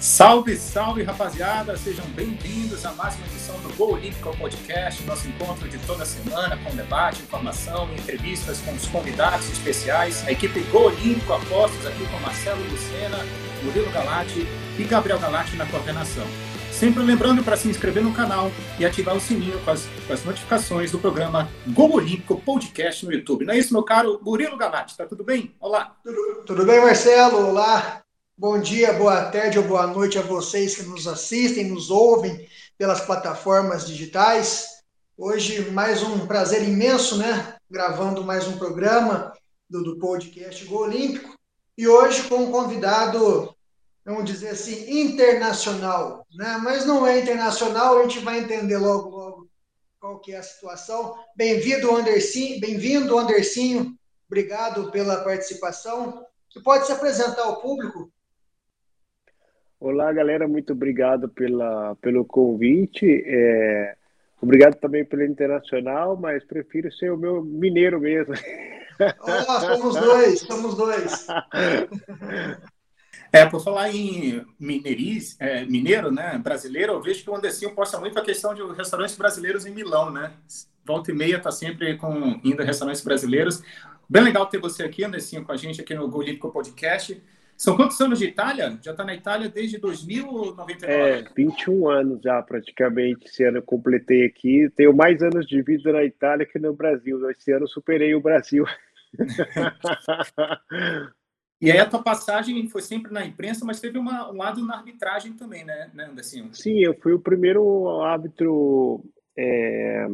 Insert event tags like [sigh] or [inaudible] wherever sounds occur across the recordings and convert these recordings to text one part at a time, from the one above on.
Salve, salve, rapaziada! Sejam bem-vindos a mais uma edição do Gol Olímpico Podcast, nosso encontro de toda semana com debate, informação entrevistas com os convidados especiais. A equipe Gol Olímpico Apostos aqui com Marcelo Lucena, Murilo Galati e Gabriel Galati na coordenação. Sempre lembrando para se inscrever no canal e ativar o sininho com as, com as notificações do programa Gol Olímpico Podcast no YouTube. Não é isso, meu caro Murilo Galati? Tá tudo bem? Olá! Tudo, tudo bem, Marcelo? Olá! Bom dia, boa tarde ou boa noite a vocês que nos assistem, nos ouvem pelas plataformas digitais. Hoje, mais um prazer imenso, né? Gravando mais um programa do, do podcast Gol Olímpico. E hoje com um convidado, vamos dizer assim, internacional, né? Mas não é internacional, a gente vai entender logo, logo qual que é a situação. Bem-vindo, Andercinho. Bem-vindo, Andercinho. Obrigado pela participação. Você pode se apresentar ao público? Olá, galera, muito obrigado pela, pelo convite. É, obrigado também pelo internacional, mas prefiro ser o meu mineiro mesmo. Oh, somos dois, somos dois. [laughs] É, por falar em mineiris, é, mineiro, né, brasileiro, eu vejo que o Andercinho posta muito a questão de restaurantes brasileiros em Milão, né? Volta e meia está sempre com, indo a restaurantes brasileiros. Bem legal ter você aqui, Andercinho, com a gente aqui no Golímpico Podcast. São quantos anos de Itália? Já está na Itália desde 2099? É, 21 anos já, praticamente. Esse ano eu completei aqui. Tenho mais anos de vida na Itália que no Brasil. Esse ano superei o Brasil. [laughs] e aí a tua passagem foi sempre na imprensa, mas teve uma, um lado na arbitragem também, né, né Anderson? Sim, eu fui o primeiro árbitro... É...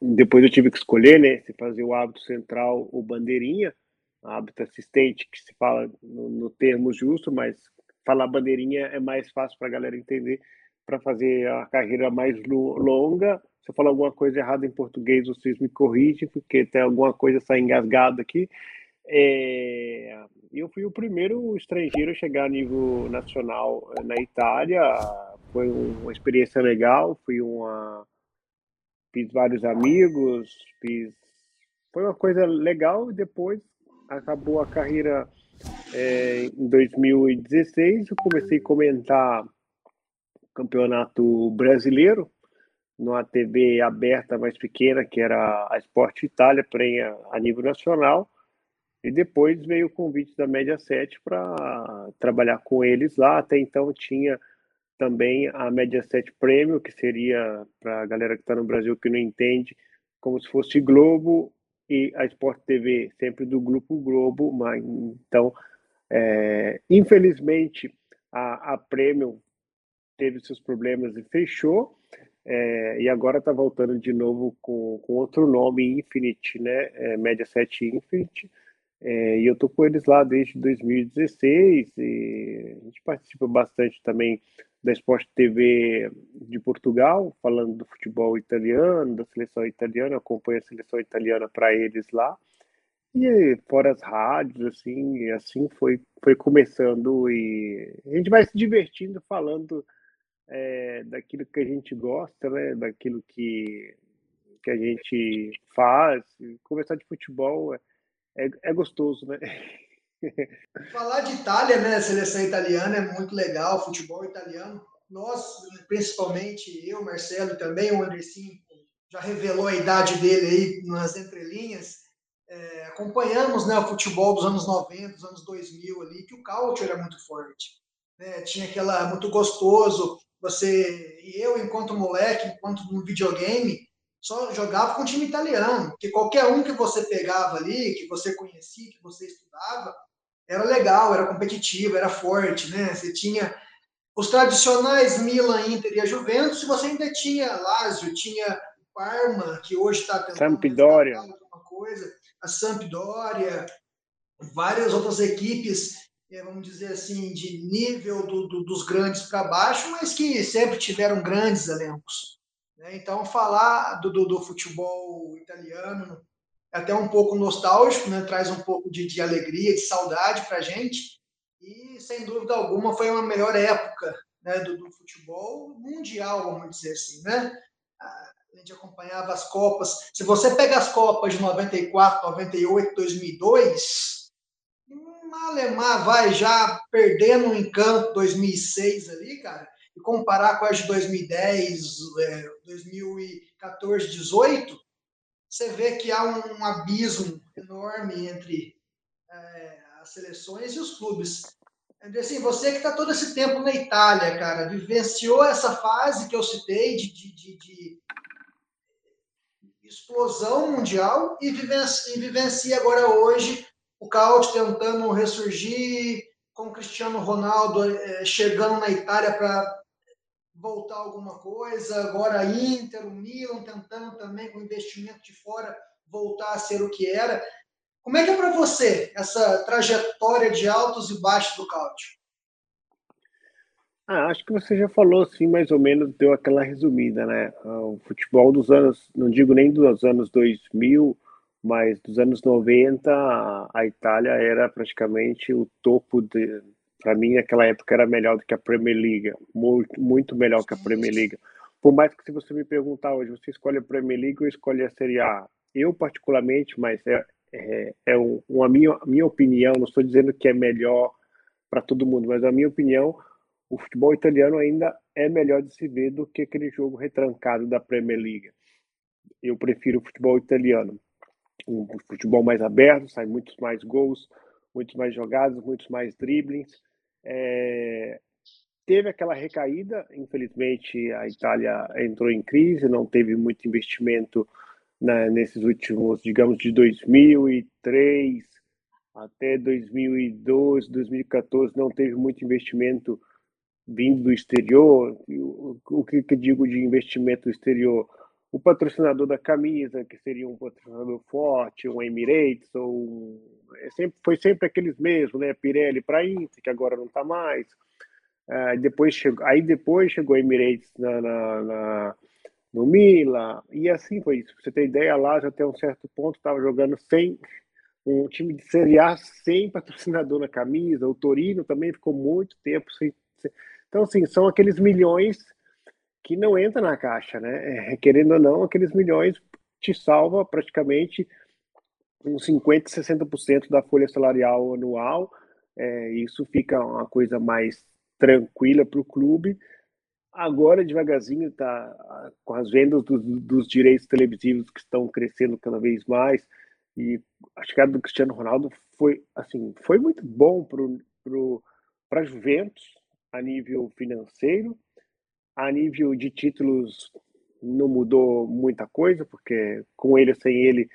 Depois eu tive que escolher, né, se fazer o árbitro central ou bandeirinha hábito assistente, que se fala no, no termo justo, mas falar bandeirinha é mais fácil para a galera entender, para fazer a carreira mais longa. Se eu falar alguma coisa errada em português, vocês me corrigem, porque tem alguma coisa sai engasgada aqui. É, eu fui o primeiro estrangeiro a chegar a nível nacional eh, na Itália. Foi uma experiência legal, fui uma fiz vários amigos, fiz foi uma coisa legal e depois acabou a carreira é, em 2016. Eu comecei a comentar campeonato brasileiro numa TV aberta mais pequena, que era a Sport Itália, porém a, nível nacional. E depois veio o convite da Média 7 para trabalhar com eles lá. Até então tinha também a Média 7 Premium, que seria, para a galera que está no Brasil que não entende, como se fosse Globo e a Sport TV sempre do Grupo Globo, mas então, é, infelizmente, a, a Premium teve seus problemas e fechou, é, e agora está voltando de novo com, com outro nome, Infinity, né? É, Mediaset Infinity, é, e eu tô com eles lá desde 2016 e a gente participa bastante também da Sport TV de Portugal, falando do futebol italiano, da seleção italiana, acompanho a seleção italiana para eles lá. E fora as rádios, assim, e assim foi, foi começando e a gente vai se divertindo falando é, daquilo que a gente gosta, né? Daquilo que, que a gente faz. Conversar de futebol é, é, é gostoso, né? [laughs] Falar de Itália, né? Seleção italiana é muito legal, futebol italiano. Nós, principalmente eu, Marcelo, também o Andercinho, já revelou a idade dele aí nas entrelinhas. É, acompanhamos né, o futebol dos anos 90, dos anos 2000 ali, que o culture era muito forte. Né? Tinha aquela muito gostoso. Você e eu, enquanto moleque, enquanto no videogame, só jogava com time italiano, porque qualquer um que você pegava ali, que você conhecia, que você estudava, era legal, era competitivo, era forte, né? Você tinha os tradicionais Milan, Inter e a Juventus, você ainda tinha Lazio, tinha Parma, que hoje está tentando Sampdoria. alguma coisa, a Sampdoria, várias outras equipes, é, vamos dizer assim, de nível do, do, dos grandes para baixo, mas que sempre tiveram grandes elencos. Né? Então, falar do, do futebol italiano é até um pouco nostálgico, né? traz um pouco de, de alegria, de saudade para a gente. E, sem dúvida alguma, foi uma melhor época né, do, do, futebol mundial, vamos dizer assim. Né? A gente acompanhava as Copas. Se você pega as Copas de 94, 98, 2002, Malemar vai já perdendo um encanto 2006 ali, cara, e comparar com as de 2010, 2014, 18, você vê que há um, um abismo enorme entre é, as seleções e os clubes. Assim, você que está todo esse tempo na Itália, cara, vivenciou essa fase que eu citei de, de, de, de explosão mundial e vivencia, e vivencia agora hoje o Caute tentando ressurgir, com o Cristiano Ronaldo é, chegando na Itália para voltar alguma coisa, agora Inter, o Milan tentando também com investimento de fora voltar a ser o que era. Como é que é para você essa trajetória de altos e baixos do Caute? Ah, acho que você já falou assim, mais ou menos, deu aquela resumida, né? O futebol dos anos, não digo nem dos anos 2000, mas dos anos 90, a Itália era praticamente o topo de. Para mim, naquela época era melhor do que a Premier League, muito, muito melhor que a Premier League. Por mais que se você me perguntar hoje, você escolhe a Premier League ou escolhe a Série A? Eu, particularmente, mas é, é, é uma minha, minha opinião, não estou dizendo que é melhor para todo mundo, mas a minha opinião, o futebol italiano ainda é melhor de se ver do que aquele jogo retrancado da Premier League. Eu prefiro o futebol italiano um futebol mais aberto, sai muitos mais gols, muitos mais jogadas, muitos mais driblings. É, teve aquela recaída, infelizmente a Itália entrou em crise, não teve muito investimento nesses últimos, digamos, de 2003 até 2012, 2014, não teve muito investimento vindo do exterior. O, o que, que digo de investimento exterior? O patrocinador da camisa, que seria um patrocinador forte, um Emirates, ou é sempre, foi sempre aqueles mesmos, né? Pirelli para Inter, que agora não está mais. Uh, depois chegou, aí depois chegou Emirates na, na, na, no Milan, e assim foi isso. Pra você ter ideia, lá já até um certo ponto estava jogando sem um time de Série A sem patrocinador na camisa. O Torino também ficou muito tempo sem. sem... Então, assim, são aqueles milhões que não entra na caixa, né? É, querendo ou não, aqueles milhões te salva praticamente uns 50%, 60% da folha salarial anual. É, isso fica uma coisa mais tranquila para o clube. Agora, devagarzinho, está com as vendas dos, dos, direitos televisivos que estão crescendo cada vez mais. E a chegada do Cristiano Ronaldo foi, assim, foi muito bom para a Juventus a nível financeiro, a nível de títulos não mudou muita coisa, porque com ele ou sem ele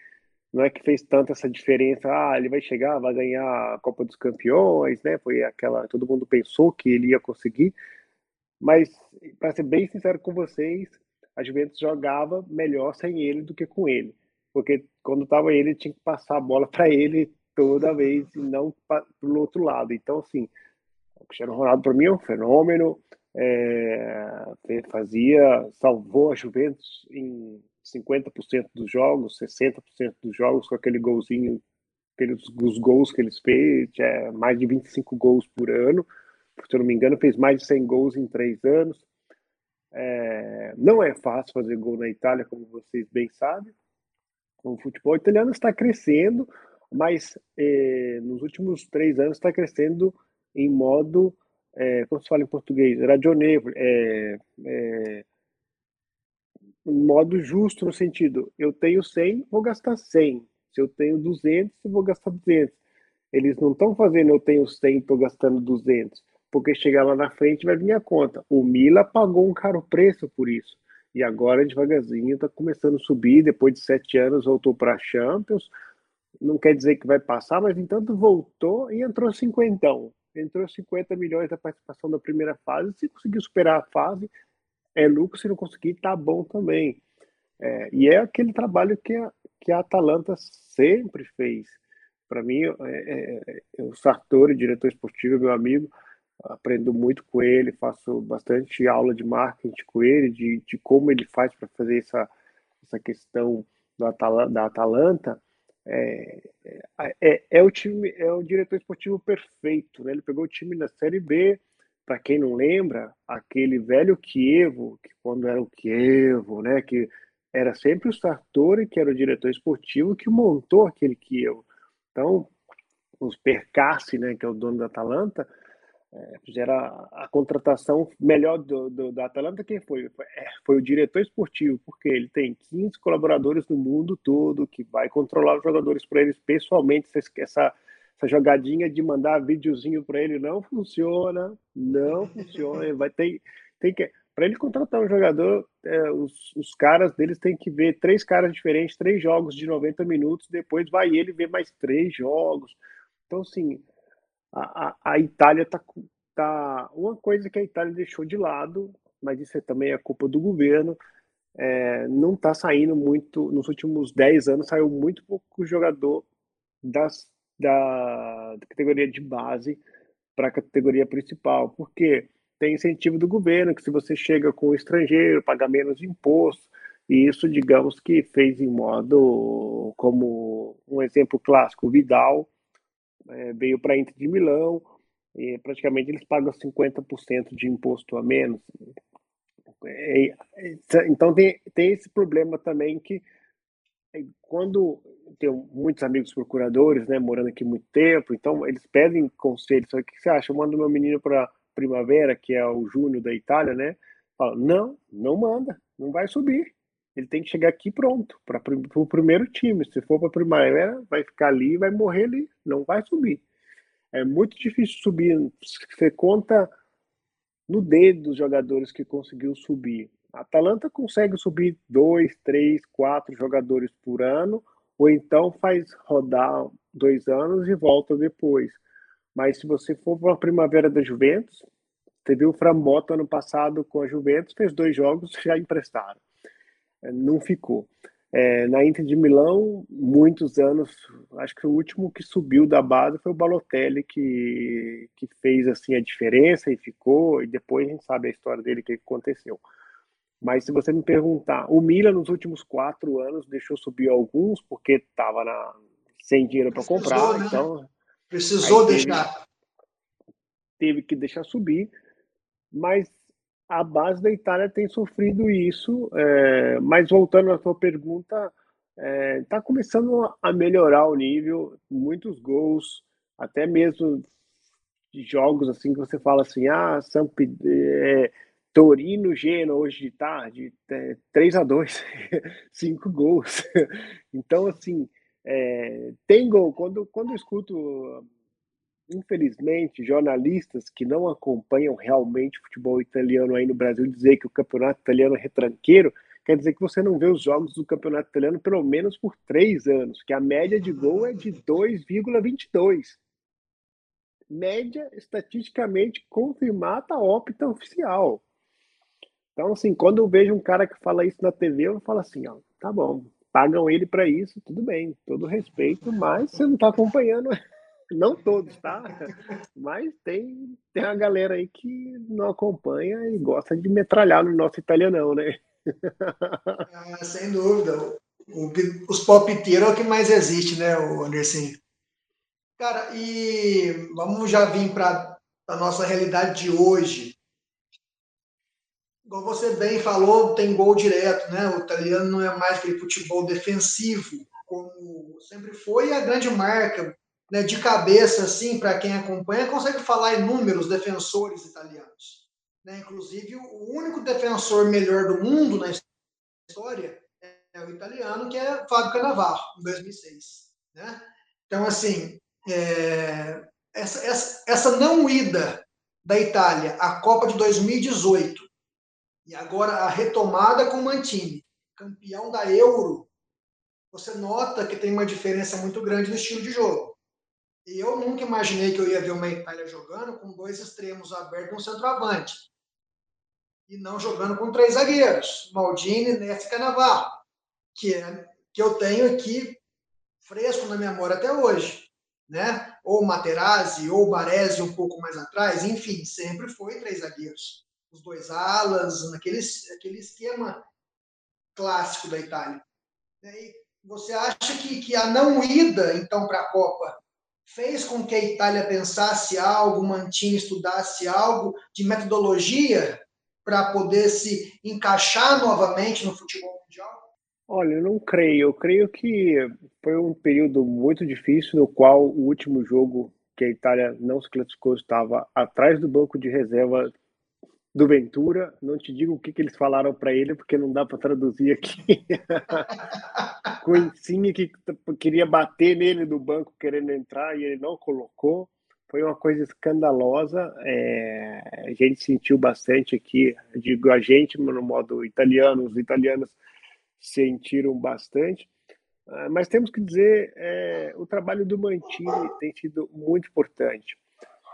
não é que fez tanta essa diferença. Ah, ele vai chegar, vai ganhar a Copa dos Campeões, né? Foi aquela, todo mundo pensou que ele ia conseguir. Mas para ser bem sincero com vocês, a Juventus jogava melhor sem ele do que com ele, porque quando estava ele tinha que passar a bola para ele toda vez e não para o outro lado. Então assim, o Cristiano Ronaldo para mim é um fenômeno é, fazia, salvou a Juventus em 50% dos jogos, 60% dos jogos com aquele golzinho, aqueles os gols que eles fez, é, mais de 25 gols por ano, se eu não me engano, fez mais de 100 gols em três anos. É, não é fácil fazer gol na Itália, como vocês bem sabem. O futebol italiano está crescendo, mas é, nos últimos três anos está crescendo em modo é, como se fala em português, ragionevole, é, é, modo justo no sentido, eu tenho 100, vou gastar 100. Se eu tenho 200, eu vou gastar 200. Eles não estão fazendo eu tenho 100, estou gastando 200, porque chegar lá na frente vai vir a conta. O Mila pagou um caro preço por isso. E agora, devagarzinho, está começando a subir. Depois de sete anos, voltou para a Champions. Não quer dizer que vai passar, mas entanto voltou e entrou cinquentão entrou 50 milhões da participação da primeira fase. Se conseguir superar a fase, é lucro. Se não conseguir, tá bom também. É, e é aquele trabalho que a, que a Atalanta sempre fez. Para mim, é, é, é, o Sartori, diretor esportivo, meu amigo, aprendo muito com ele, faço bastante aula de marketing com ele, de, de como ele faz para fazer essa, essa questão do Atalanta, da Atalanta. É, é, é, é, o time, é o diretor esportivo perfeito, né? Ele pegou o time na Série B, para quem não lembra, aquele velho Kievo, que quando era o Kievo, né? Que era sempre o Sartori, que era o diretor esportivo, que montou aquele Kievo. Então, os Percassi, né, que é o dono da Atalanta, é, fizeram a, a, contratação melhor do, do, da Atalanta, quem foi? Foi, é, o diretor esportivo, porque ele tem 15 colaboradores no mundo todo que vai controlar os jogadores para eles pessoalmente. Essa, essa jogadinha de mandar videozinho para ele não funciona, não funciona. Vai ter, tem que para ele contratar um jogador, é, os, os caras deles têm que ver três caras diferentes, três jogos de 90 minutos, depois vai ele ver mais três jogos. Então, assim, a, a, Itália tá, tá. Uma coisa que a Itália deixou de lado, mas isso é também é culpa do governo, é, não está saindo muito. Nos últimos 10 anos, saiu muito pouco jogador das, da, categoria de base para a categoria principal. Por quê? tem incentivo do governo, que se você chega com o estrangeiro, paga menos imposto, e isso, digamos que fez em modo, como um exemplo clássico, Vidal é, veio para a Inter de Milão, e praticamente eles pagam 50% de imposto a menos. É, é, então tem, tem esse problema também que é, quando tenho muitos amigos procuradores, né, morando aqui muito tempo, então eles pedem conselhos, o que você acha? Eu mando meu menino para Primavera, que é o Júnior da Itália, né? Fala, não, não manda, não vai subir. Ele tem que chegar aqui pronto, para o primeiro time. Se for para a Primavera, vai ficar ali vai morrer ali, não vai subir. É muito difícil subir. Você conta no dedo dos jogadores que conseguiu subir. A Atalanta consegue subir dois, três, quatro jogadores por ano, ou então faz rodar dois anos e volta depois. Mas se você for para a primavera da Juventus, teve o Frambotta ano passado com a Juventus, fez dois jogos, já emprestaram. É, não ficou. É, na Inter de Milão, muitos anos, acho que o último que subiu da base foi o Balotelli, que, que fez assim a diferença e ficou, e depois a gente sabe a história dele, o que aconteceu. Mas se você me perguntar, o Milan nos últimos quatro anos deixou subir alguns, porque estava sem dinheiro para comprar, né? então Precisou teve, deixar. Teve que deixar subir, mas a base da Itália tem sofrido isso. É, mas voltando à sua pergunta, está é, tá começando a melhorar o nível, muitos gols, até mesmo de jogos assim que você fala assim, ah, São é, Torino, Gena, hoje de tarde, é, 3 a 2 [laughs] cinco gols. [laughs] Então, assim, é, tem gol. Quando, quando eu escuto, infelizmente, jornalistas que não acompanham realmente futebol italiano aí no Brasil dizer que o campeonato italiano é retranqueiro, quer dizer que você não vê os jogos do campeonato italiano pelo menos por três anos, que a média de gol é de 2,22. Média estatisticamente confirmada ópita oficial. Então, assim, quando eu vejo um cara que fala isso na TV, eu falo assim, ó, tá bom, pagam ele para isso, tudo bem, todo respeito, mas você não está acompanhando, não todos, tá? [laughs] Mas tem, tem uma galera aí que não acompanha e gosta de metralhar no nosso italianão, né? [laughs] Ah, sem dúvida. O, os palpiteiros é o que mais existe, né, Anderson? Cara, e vamos já vir para a nossa realidade de hoje igual você bem falou, tem gol direto, né? O italiano não é mais aquele futebol defensivo, como sempre foi, e a grande marca, né, de cabeça, assim, para quem acompanha, consegue falar em números defensores italianos. Né? Inclusive, o único defensor melhor do mundo na história é o italiano, que é Fábio Cannavaro, em 2006. Né? Então, assim, é, essa, essa, essa não ida da Itália à Copa de 2018 e agora a retomada com o Mantini, campeão da Euro, você nota que tem uma diferença muito grande no estilo de jogo. Eu nunca imaginei que eu ia ver uma Itália jogando com dois extremos abertos e um centroavante. E não jogando com três zagueiros, Maldini, Nessa e Canavarro, que, é, que eu tenho aqui fresco na memória até hoje. Né? Ou Materazzi, ou Baresi um pouco mais atrás, enfim, sempre foi três zagueiros os dois alas, naquele aquele esquema clássico da Itália. E você acha que, que a não ida, então, para a Copa fez com que a Itália pensasse algo, Mantini estudasse algo de metodologia para poder se encaixar novamente no futebol mundial? Olha, eu não creio. Eu creio que foi um período muito difícil no qual o último jogo que a Itália não se classificou estava atrás do banco de reserva do Ventura. Não te digo o que, que eles falaram para ele, porque não dá para traduzir aqui. [laughs] Insigne que queria bater nele do banco querendo entrar e ele não colocou. Foi uma coisa escandalosa. É... a gente sentiu bastante aqui, digo a gente no modo italiano, os italianos sentiram bastante. Ah, mas temos que dizer, é, o trabalho do Mantini tem sido muito importante.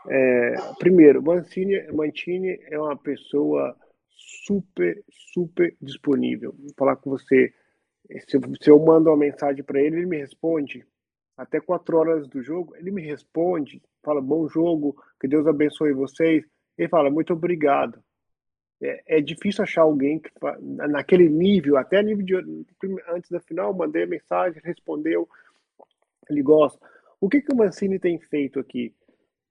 É, primeiro, Mancini, Mantini é uma pessoa super, super disponível. Vou falar com você. Se, se eu mando uma mensagem para ele, ele me responde. Até quatro horas do jogo, ele me responde, fala bom jogo, que Deus abençoe vocês. Ele fala muito obrigado. É, é difícil achar alguém que naquele nível, até nível de antes da final, mandei a mensagem, respondeu, ele gosta. O que que o Mancini tem feito aqui?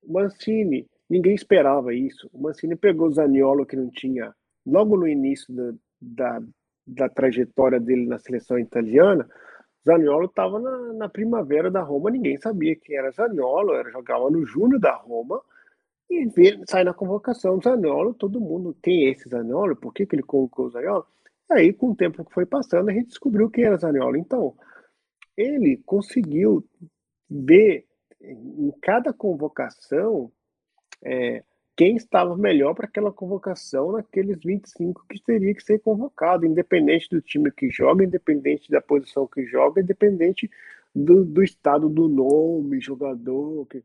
Mancini, ninguém esperava isso. O Mancini pegou o Zaniolo, que não tinha, logo no início da, da, da trajetória dele na seleção italiana, Zaniolo estava na, na, primavera da Roma, ninguém sabia quem era Zaniolo, era, jogava no Júnior da Roma, e sai na convocação Zaniolo, todo mundo tem esse Zaniolo, por que, que ele colocou o Zaniolo? Aí, com o tempo que foi passando, a gente descobriu quem era Zaniolo. Então, ele conseguiu ver em cada convocação, é, quem estava melhor para aquela convocação naqueles 25 que teria que ser convocado, independente do time que joga, independente da posição que joga, independente do, do estado do nome, jogador. Que...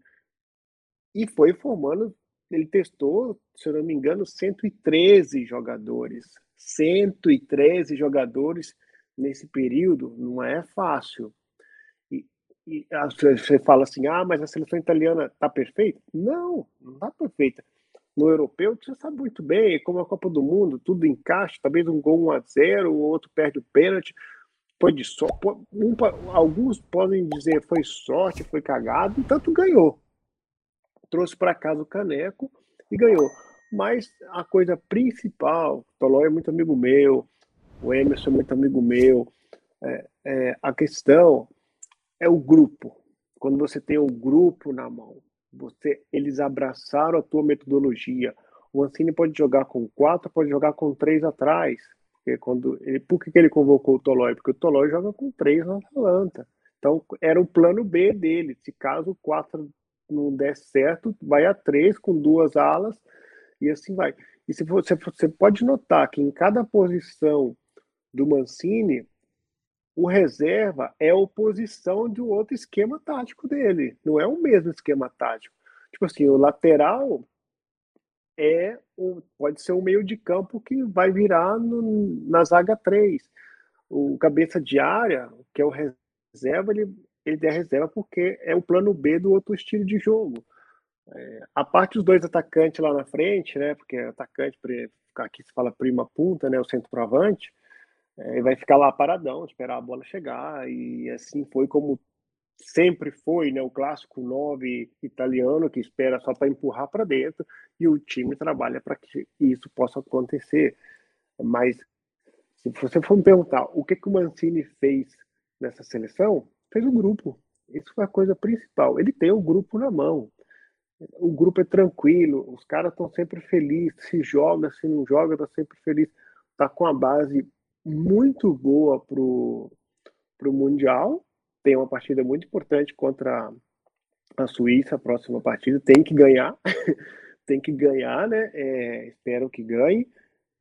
E foi formando, ele testou, se eu não me engano, 113 jogadores. 113 jogadores nesse período, não é fácil e você fala assim, ah, mas a seleção italiana está perfeita? Não, não está perfeita. No europeu, você sabe muito bem, como a Copa do Mundo, tudo encaixa, talvez um gol 1 a 0 o outro perde o pênalti, foi de sorte. Um, alguns podem dizer foi sorte, foi cagado, tanto ganhou. Trouxe para casa o caneco e ganhou. Mas a coisa principal, o Tolói é muito amigo meu, o Emerson é muito amigo meu, é, é, a questão é o grupo. Quando você tem o grupo na mão, você, eles abraçaram a tua metodologia. O Ancini pode jogar com quatro, pode jogar com três atrás. Porque quando ele, por que, que ele convocou o Tolói? Porque o Tolói joga com três na Atalanta. Então era o plano B dele. Se caso quatro não der certo, vai a três com duas alas e assim vai. E se você, você pode notar que em cada posição do Mancini o reserva é a oposição de um outro esquema tático dele, não é o mesmo esquema tático. Tipo assim, o lateral é o, pode ser o meio de campo que vai virar no, na zaga 3. O cabeça de área, que é o reserva, ele, ele é reserva porque é o plano B do outro estilo de jogo. É, a parte dos dois atacantes lá na frente, né? Porque atacante, aqui se fala prima punta, né? O centroavante é, vai ficar lá paradão, esperar a bola chegar, e assim foi como sempre foi, né, o clássico 9 italiano que espera só para empurrar para dentro e o time trabalha para que isso possa acontecer. Mas se você for me perguntar o que que o Mancini fez nessa seleção, fez o grupo. Isso foi a coisa principal. Ele tem o grupo na mão. O grupo é tranquilo, os caras estão sempre felizes, se joga, se não joga, tá sempre feliz. Tá com a base muito boa para o Mundial. Tem uma partida muito importante contra a Suíça, a próxima partida. Tem que ganhar, [laughs] tem que ganhar, né? É, espero que ganhe.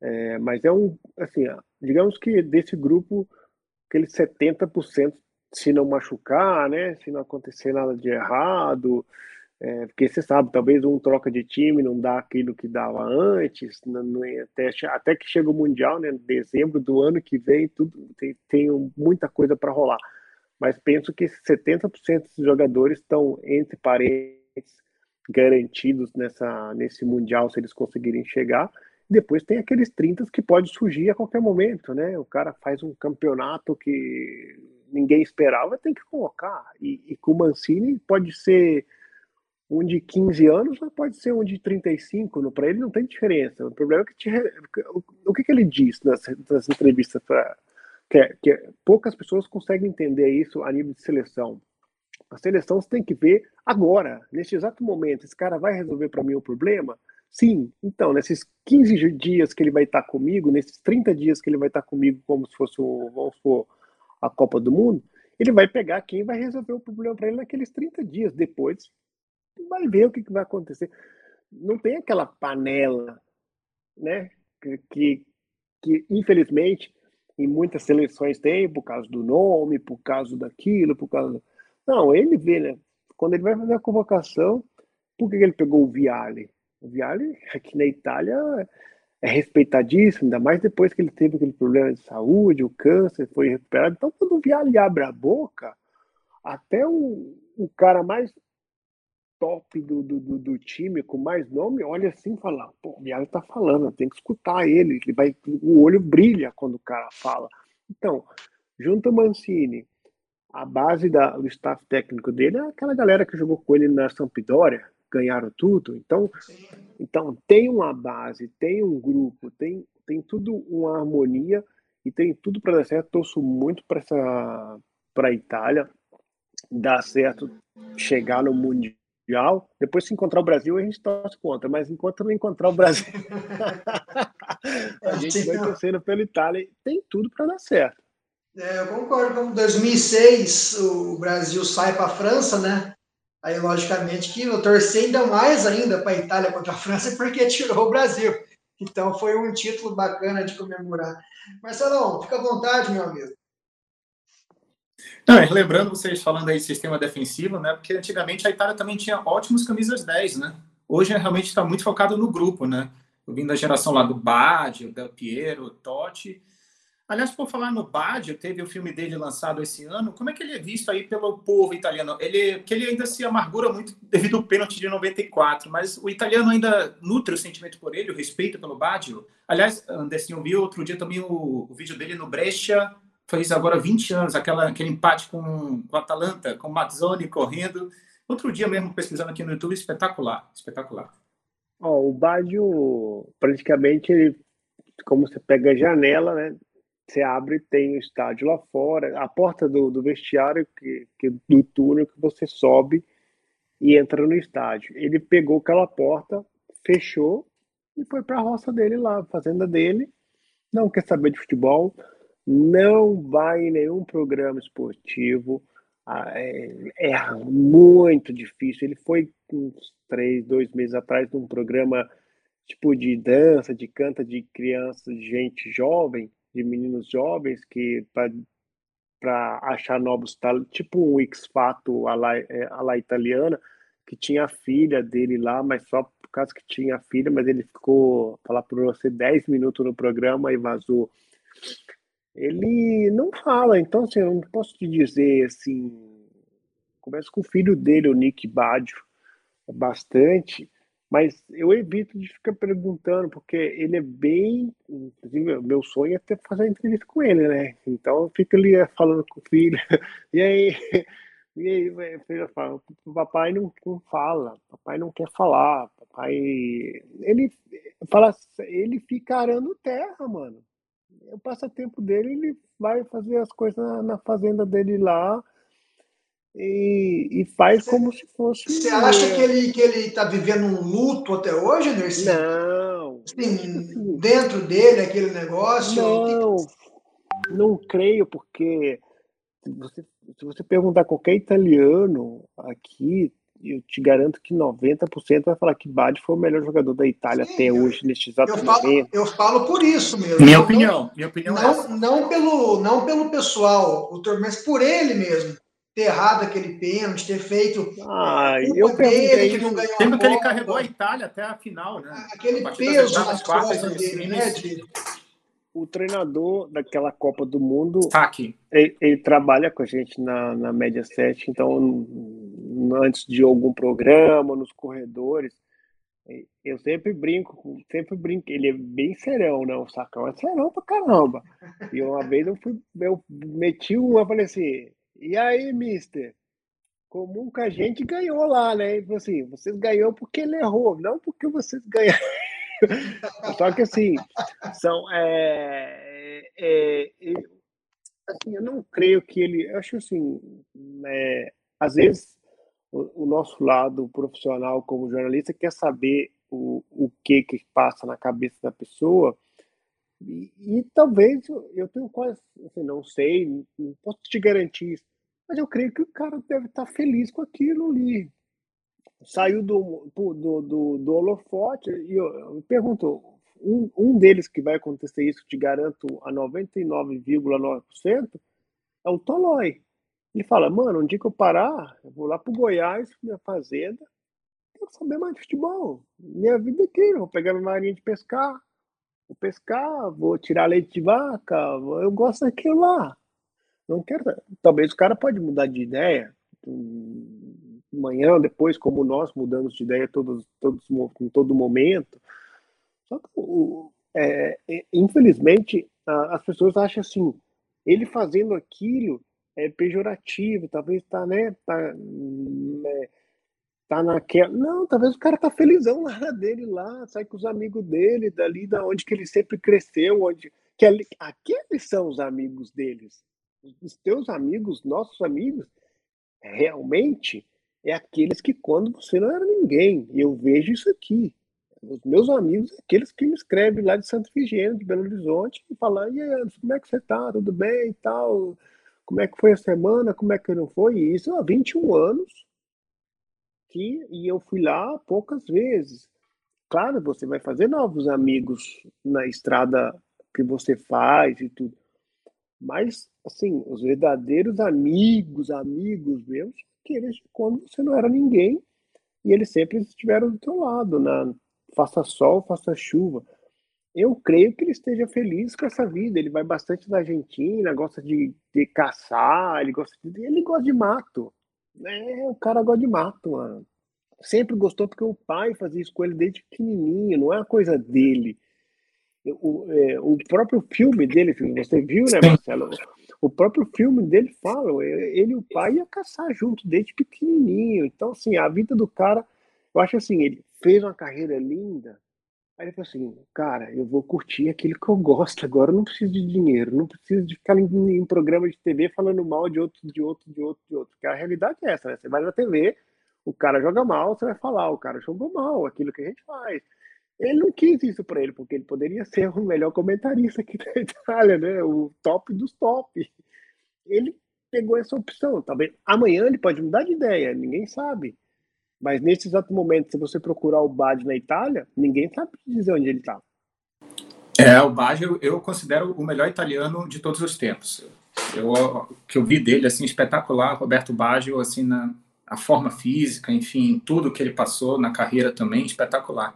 É, mas é um, assim, digamos que desse grupo, aquele 70%, se não machucar, né? Se não acontecer nada de errado, é, porque você sabe, talvez um troca de time não dá aquilo que dava antes, não, não é, até, até que chega o Mundial, né, dezembro do ano que vem, tudo tem, tem muita coisa para rolar. Mas penso que 70% dos jogadores estão entre parênteses garantidos nessa, nesse Mundial, se eles conseguirem chegar. Depois tem aqueles 30 que pode surgir a qualquer momento, né? O cara faz um campeonato que ninguém esperava, tem que colocar. E, e com o Mancini pode ser um de 15 anos pode ser um de 35, para ele não tem diferença. O problema é que te, o, que, que ele diz nas, nas entrevistas para que, que poucas pessoas conseguem entender isso a nível de seleção. A seleção você tem que ver agora, neste exato momento. Esse cara vai resolver para mim o problema? Sim. Então, nesses 15 dias que ele vai estar comigo, nesses 30 dias que ele vai estar comigo, como se fosse a Copa do Mundo, ele vai pegar quem vai resolver o problema para ele naqueles 30 dias. Depois, vai ver o que, que vai acontecer. Não tem aquela panela, né? Que, que, que, infelizmente, em muitas seleções tem, por causa do nome, por causa daquilo, por causa. Não, ele vê, né? Quando ele vai fazer a convocação, por que ele pegou o Viale? O Viale, aqui na Itália, é respeitadíssimo, ainda mais depois que ele teve aquele problema de saúde, o câncer foi recuperado. Então, quando o Viale abre a boca, até o, o cara mais top do, do, do, time, com mais nome, olha assim e fala, pô, o Viale tá falando, tem que escutar ele, ele vai, o olho brilha quando o cara fala. Então, junto Mancini, a base da, do staff técnico dele é aquela galera que jogou com ele na Sampdoria, ganharam tudo. Então, então tem uma base, tem um grupo, tem, tem tudo uma harmonia e tem tudo para dar certo. Torço muito para essa para a Itália dar certo, chegar no mundial. Depois se encontrar o Brasil a gente torce contra, mas enquanto não encontrar o Brasil, [laughs] a gente vai torcendo pela Itália. Tem tudo para dar certo. É, eu concordo. Em 2006 o Brasil sai para a França, né? Aí, logicamente, que eu torci ainda mais ainda para a Itália contra a França, porque tirou o Brasil. Então, foi um título bacana de comemorar. Marcelão, fica à vontade, meu amigo. Não, lembrando vocês falando aí de sistema defensivo, né? Porque antigamente a Itália também tinha ótimos camisas 10, né? Hoje realmente está muito focado no grupo, né? Eu vim da geração lá do Baggio, Del Piero, Totti, Aliás, por falar no Baggio, teve o filme dele lançado esse ano. Como é que ele é visto aí pelo povo italiano? Ele, que ele ainda se amargura muito devido ao pênalti de 94, mas o italiano ainda nutre o sentimento por ele, o respeito pelo Baggio. Aliás, Anderson, viu outro dia também o, o, vídeo dele no Brescia, fez agora 20 anos, aquela, aquele empate com, com Atalanta, com o Mazzoni correndo. Outro dia mesmo, pesquisando aqui no YouTube, espetacular, espetacular. Oh, o Baggio, praticamente, ele, como você pega a janela, né? Você abre tem o estádio lá fora, a porta do, do vestiário, que, que, do túnel que você sobe e entra no estádio. Ele pegou aquela porta, fechou e foi para a roça dele lá, fazenda dele. Não quer saber de futebol, não vai em nenhum programa esportivo. Ah, é, é, muito difícil. Ele foi uns três, dois meses atrás num programa tipo de dança, de canta de criança, de gente jovem de meninos jovens que para achar novos talentos, tipo um X Fato a la, é, italiana, que tinha a filha dele lá, mas só por causa que tinha a filha, mas ele ficou, falar por você, 10 minutos no programa e vazou. Ele não fala, então assim, eu não posso te dizer assim. Começa com o filho dele, o Nick Baggio, bastante, mas eu evito de ficar perguntando, porque ele é bem. Inclusive, meu sonho é ter fazer entrevista com ele, né? Então eu fico ali eh, falando com o filho. [laughs] E aí, e aí o filho fala: papai não, não fala, papai não quer falar, papai. Ele fala, ele fica arando terra, mano. O passatempo dele, ele vai fazer as coisas na, na fazenda dele lá e, e faz você, como se fosse. Você acha que ele que ele está vivendo um luto até hoje, Nercy? Não. Assim, dentro dele aquele negócio? Não, não creio, porque se você, se você perguntar qualquer italiano aqui, eu te garanto que 90% vai falar que Badi foi o melhor jogador da Itália Sim, até hoje, neste exato eu momento. Falo, eu falo por isso mesmo. Minha opinião. Minha opinião não, é não, pelo, não pelo pessoal, mas por ele mesmo ter errado aquele pênalti, ter feito. Ah, eu dele, que não ganhou Tempo que ele carregou a Itália até a final, né? Aquele peso nas costas dele, né? De... O treinador daquela Copa do Mundo, Taki. Ele, ele, trabalha com a gente na, na Média 7, então antes de algum programa, nos corredores, eu sempre brinco, sempre brinco, ele é bem serão, né? O Sacão é serão pra caramba. E uma [laughs] vez eu fui, eu meti uma, eu falei assim, e aí, mister? Comum que a gente ganhou lá, né? Ele falou assim: vocês ganhou porque ele errou, não porque vocês [laughs] ganharam. Só que assim, são. É, é, é, assim, eu não creio que ele. Eu acho assim, é, às vezes o, nosso lado profissional como jornalista quer saber o, o que que passa na cabeça da pessoa e, e talvez eu tenho quase, assim, não sei, não posso te garantir isso, mas eu creio que o cara deve estar feliz com aquilo ali. Saiu do, do, do, do holofote e eu, eu pergunto, um, um deles que vai acontecer isso, te garanto, a 99,9%, é o Tolói. Ele fala, mano, um dia que eu parar, eu vou lá pro Goiás, minha fazenda, quero saber mais de futebol. Minha vida aqui, vou pegar minha marinha de pescar, vou pescar, vou tirar leite de vaca, eu gosto daquilo lá. Não quero. Talvez o cara pode mudar de ideia amanhã, depois, como nós mudamos de ideia todos, todos, em todo momento. Só que, é, é, infelizmente, as pessoas acham assim, ele fazendo aquilo é pejorativo, talvez tá, né, tá, né, tá naquela. Não, talvez o cara tá felizão lá dele lá, sai com os amigos dele, dali da onde que ele sempre cresceu, onde que ali, aqueles são os amigos deles. Os teus amigos, nossos amigos, realmente é aqueles que quando você não era ninguém. E eu vejo isso aqui. Os meus amigos, aqueles que me escrevem lá de Santa Efigênia, de Belo Horizonte, e falam, e aí, como é que você tá? Tudo bem e tal? Como é que foi a semana? Como é que não foi? Isso há 21 anos que e eu fui lá poucas vezes. Claro, você vai fazer novos amigos na estrada que você faz e tudo. Mas, assim, os verdadeiros amigos, amigos meus, aqueles quando você não era ninguém e eles sempre estiveram do teu lado, na faça sol, faça chuva. Eu creio que ele esteja feliz com essa vida. Ele vai bastante na Argentina, gosta de, de caçar, ele gosta de, ele gosta de mato. É, o cara gosta de mato, mano. Sempre gostou porque o pai fazia isso com ele desde pequenininho, não é uma coisa dele. O, é, o próprio filme dele, você viu, né, Marcelo? O próprio filme dele fala, ele e o pai ia caçar junto desde pequenininho. Então, assim, a vida do cara, eu acho assim, ele fez uma carreira linda. Aí ele falou assim, cara, eu vou curtir aquilo que eu gosto agora, eu não preciso de dinheiro, não preciso de ficar em, em programa de TV falando mal de outro, de outro, de outro, de outro. Porque a realidade é essa, né? Você vai na TV, o cara joga mal, você vai falar, o cara jogou mal, aquilo que a gente faz. Ele não quis isso para ele, porque ele poderia ser o melhor comentarista aqui [laughs] da Itália, né? O top dos top. Ele pegou essa opção. Talvez amanhã ele pode mudar de ideia, ninguém sabe. Mas nesse exato momento, se você procurar o Bad na Itália, ninguém sabe dizer onde ele está. É, o Baggio eu considero o melhor italiano de todos os tempos. Eu que eu vi dele assim espetacular, Roberto Baggio assim na a forma física, enfim, tudo que ele passou na carreira também espetacular.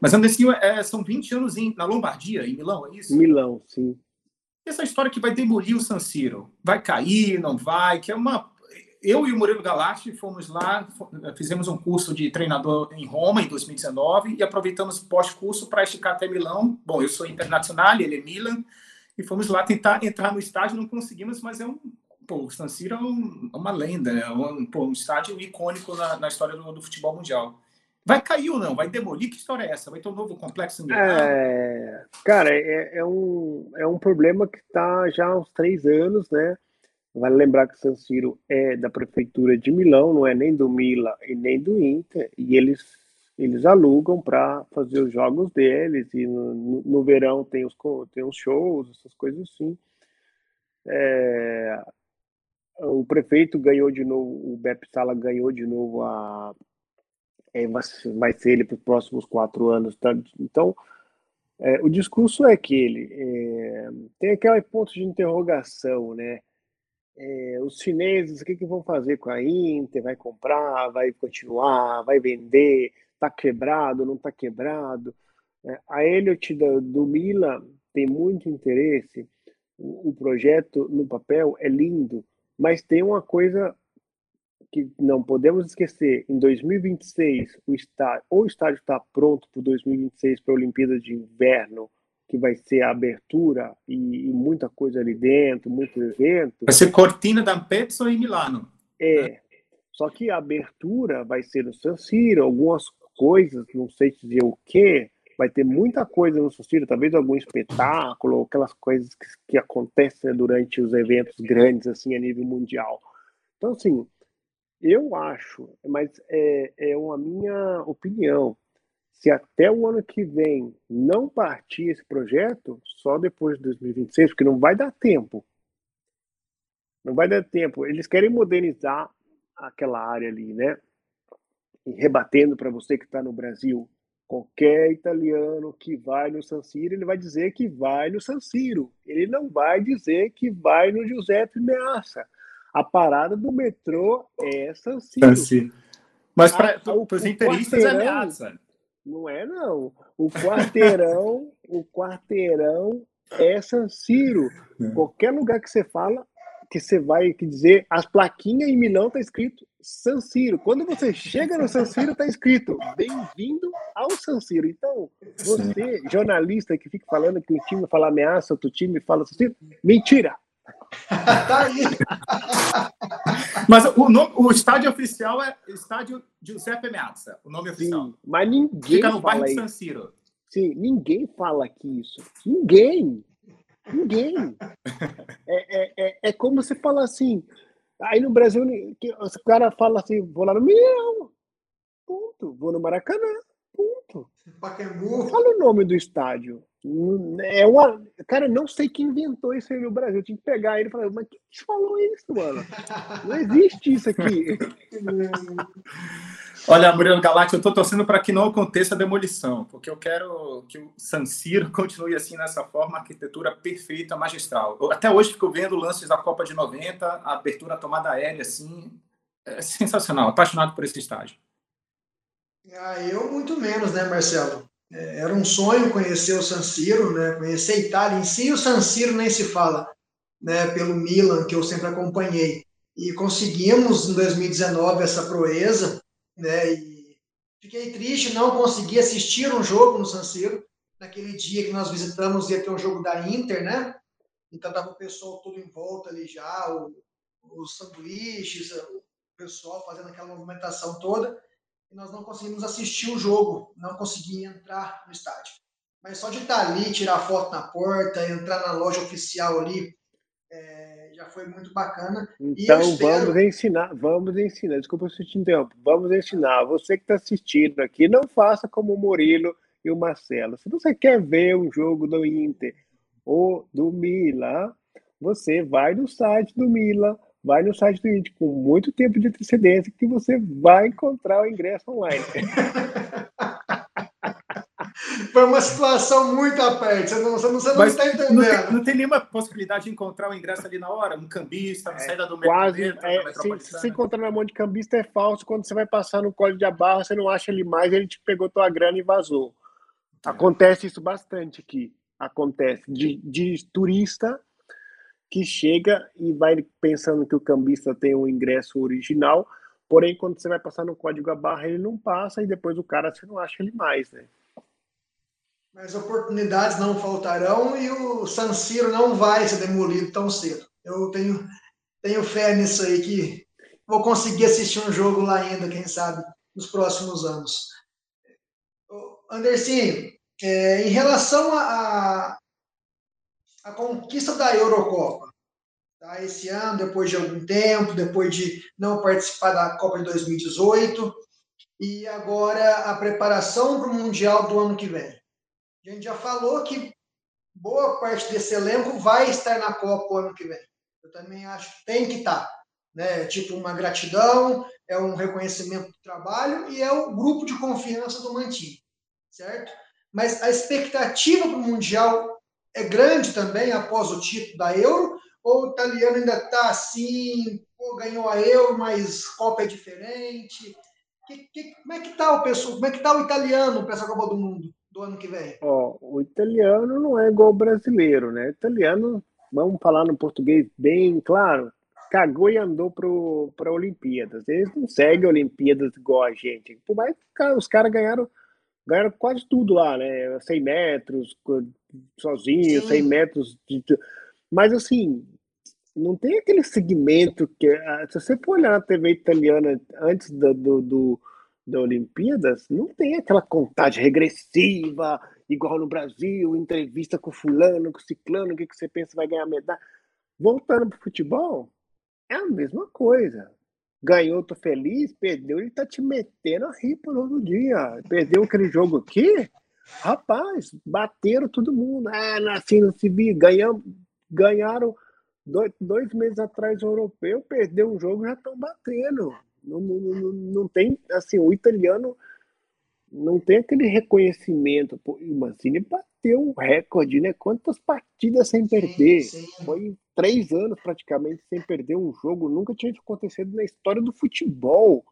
Mas Andressinho, é, são 20 anos em, na Lombardia, em Milão, é isso? Milão, sim. Essa história que vai demolir o San Siro, vai cair, não vai, que é uma eu e o Murilo Galati fomos lá, fizemos um curso de treinador em Roma em 2019 e aproveitamos pós-curso para esticar até Milão. Bom, eu sou internacional, ele é Milan, e fomos lá tentar entrar no estádio, não conseguimos, mas é um. Pô, o San Siro é um, uma lenda, é um, pô, um estádio icônico na, na história do, do, futebol mundial. Vai cair ou não? Vai demolir? Que história é essa? Vai ter um novo complexo é, Cara, é, é, um, é um problema que está já há uns três anos, né? Vale lembrar que o San Siro é da prefeitura de Milão, não é nem do Mila e nem do Inter, e eles eles alugam para fazer os jogos deles e no, no, no, verão tem os tem os shows, essas coisas assim. É, o prefeito ganhou de novo, o Beppe Sala ganhou de novo a é, vai ser ele para os próximos quatro anos, tá? Então é, o discurso é aquele, é, tem aquele ponto de interrogação, né? É, os chineses, o que, que vão fazer com a Inter? Vai comprar, vai continuar, vai vender? Está quebrado, não está quebrado? É, a Elliot do, do Mila tem muito interesse. O, o projeto no papel é lindo, mas tem uma coisa que não podemos esquecer, em 2026 o estádio, o estádio está pronto para 2026 para a Olimpíada de Inverno, que vai ser a abertura e, e, muita coisa ali dentro, muito evento. Vai ser Cortina d'Ampezzo em Milano. É. Né? Só que a abertura vai ser no San Siro, algumas coisas, não sei dizer o que, vai ter muita coisa no San Siro, talvez algum espetáculo, aquelas coisas que, que acontecem durante os eventos grandes, assim, a nível mundial. Então, assim, eu acho, mas é, é uma minha opinião, se até o ano que vem não partir esse projeto, só depois de 2026, porque não vai dar tempo. Não vai dar tempo. Eles querem modernizar aquela área ali, né? E rebatendo para você que está no Brasil, qualquer italiano que vai no San Siro, ele vai dizer que vai no San Siro. Ele não vai dizer que vai no Giuseppe Meazza. A parada do metrô é San Siro. San Siro. Mas para os interistas é Meazza. Não é, não. O quarteirão, o quarteirão é San Siro. É. Qualquer lugar que você fala, que você vai dizer, as plaquinhas em Milão tá escrito San Siro. Quando você chega no San Siro, tá escrito bem-vindo ao San Siro. Então, você, jornalista que fica falando que o time fala ameaça, outro time fala San Siro, mentira! [laughs] tá aí. Mas o, nome, o estádio oficial é Estádio Giuseppe Meazza, o nome oficial. Sim, mas ninguém Fica no bairro de San Siro. Sim, ninguém fala aqui isso. Ninguém. Ninguém. É, é, é, é como se fala assim. Aí no Brasil, os cara fala assim: vou lá no Mineirão. Ponto. Vou no Maracanã. Ponto. Pacaembu. Fala o nome do estádio. É uma. Cara, não sei quem inventou isso aí no Brasil. Eu tinha que pegar ele e falar, mas quem te falou isso, mano? Não existe isso aqui. [laughs] Olha, Murilo Galati, eu estou torcendo para que não aconteça a demolição, porque eu quero que o San Siro [laughs] continue assim nessa forma, arquitetura perfeita, magistral. Eu, até hoje fico vendo lances da Copa de 90, a abertura a tomada aérea, assim, é sensacional. Apaixonado por esse estádio. Ah, eu muito menos, né, Marcelo? Era um sonho conhecer o San Siro, né? conhecer a Itália em si, o San Siro nem se fala, né? pelo Milan, que eu sempre acompanhei. E conseguimos, em 2019, essa proeza, né? e fiquei triste, não consegui assistir um jogo no San Siro. Naquele dia que nós visitamos, ia ter um jogo da Inter, né? Então estava o pessoal todo em volta ali já, os sanduíches, o pessoal fazendo aquela movimentação toda e nós não conseguimos assistir o jogo, não consegui entrar no estádio. Mas só de estar ali, tirar foto na porta, entrar na loja oficial ali, é, já foi muito bacana. Então espero... vamos ensinar, vamos ensinar, desculpa se te interrompo, vamos ensinar. Você que está assistindo aqui, não faça como o Murilo e o Marcelo. Se você quer ver um jogo do Inter ou do Milan, você vai no site do Milan, vai no site do Indy com muito tempo de antecedência que você vai encontrar o ingresso online. [laughs] Foi uma situação muito aperta, você não, você não, está entendendo. Não tem, não tem, nenhuma possibilidade de encontrar o ingresso ali na hora? Um cambista, na é, saída do quase, metro, é, se, se encontrar na mão de cambista é falso, quando você vai passar no código de barra, você não acha ele mais, ele te pegou tua grana e vazou. Acontece isso bastante aqui. Acontece de, de turista que chega e vai pensando que o cambista tem o ingresso original, porém, quando você vai passar no código a barra, ele não passa e depois o cara você não acha ele mais, né? Mas oportunidades não faltarão e o San Siro não vai ser demolido tão cedo. Eu tenho, tenho fé nisso aí, que vou conseguir assistir um jogo lá ainda, quem sabe, nos próximos anos. Anderson, é, em relação a, a conquista da Eurocopa. Tá? Esse ano, depois de algum tempo, depois de não participar da Copa de 2018, e agora a preparação para o Mundial do ano que vem. A gente já falou que boa parte desse elenco vai estar na Copa o ano que vem. Eu também acho que tem que estar. Né? Tipo, uma gratidão, é um reconhecimento do trabalho e é o grupo de confiança do Mantini, certo? Mas a expectativa para o Mundial é grande também após o título da Euro? Ou o italiano ainda está assim, pô, ganhou a Euro, mas Copa é diferente? Que, que, como é que está o pessoal? Como é que está o italiano para essa Copa do Mundo do ano que vem? Ó, o italiano não é igual o brasileiro, né? O italiano, vamos falar no português bem claro, cagou e andou para Olimpíadas. Eles não seguem Olimpíadas igual a gente. Por mais que os caras ganharam ganharam quase tudo lá, né? 100 metros sozinho, Sim. 100 metros. De... Mas assim, não tem aquele segmento que. Ah, se você for olhar na TV italiana antes do, do, do, da Olimpíadas, não tem aquela contagem regressiva, igual no Brasil, entrevista com fulano, com ciclano, o que, que você pensa vai ganhar medalha. Voltando para o futebol, é a mesma coisa. Ganhou, tô feliz, perdeu, ele tá te metendo a ripa no outro dia. Perdeu aquele jogo aqui, rapaz, bateram todo mundo. Ah, assim não se ganhamos, ganharam dois, dois meses atrás o europeu, perdeu um jogo, já estão batendo. Não, não, não, não tem, assim, o italiano não tem aquele reconhecimento. Pô, o Mancini bateu um recorde, né? Quantas partidas sem perder? Sim, sim. Foi três anos praticamente sem perder um jogo. Nunca tinha acontecido na história do futebol.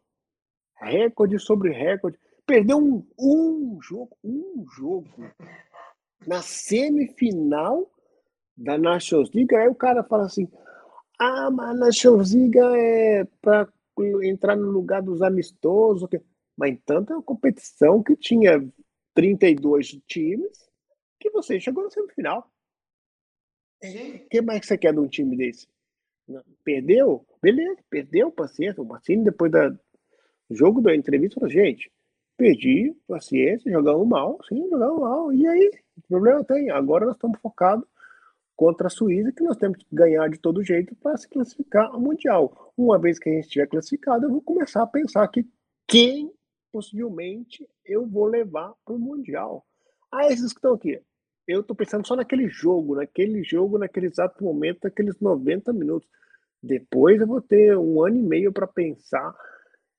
Recorde sobre recorde. Perdeu um, um jogo, um jogo. Na semifinal da Nations League, aí o cara fala assim: ah, mas a Nations League é para entrar no lugar dos amistosos. Mas entanto é uma competição que tinha 32 times que você chegou na semifinal. O que mais você quer de um time desse? Perdeu? Beleza, perdeu, paciência. O Marcini, depois do jogo da entrevista, falou: gente, perdi, paciência, jogamos mal, sim, jogamos mal. E aí? O problema tem. Agora nós estamos focados contra a Suíça, que nós temos que ganhar de todo jeito para se classificar ao Mundial. Uma vez que a gente estiver classificado, eu vou começar a pensar que quem possivelmente eu vou levar para o Mundial. Ah, esses que estão aqui. Eu estou pensando só naquele jogo, naquele jogo, naquele exato momento, naqueles 90 minutos. Depois eu vou ter um ano e meio para pensar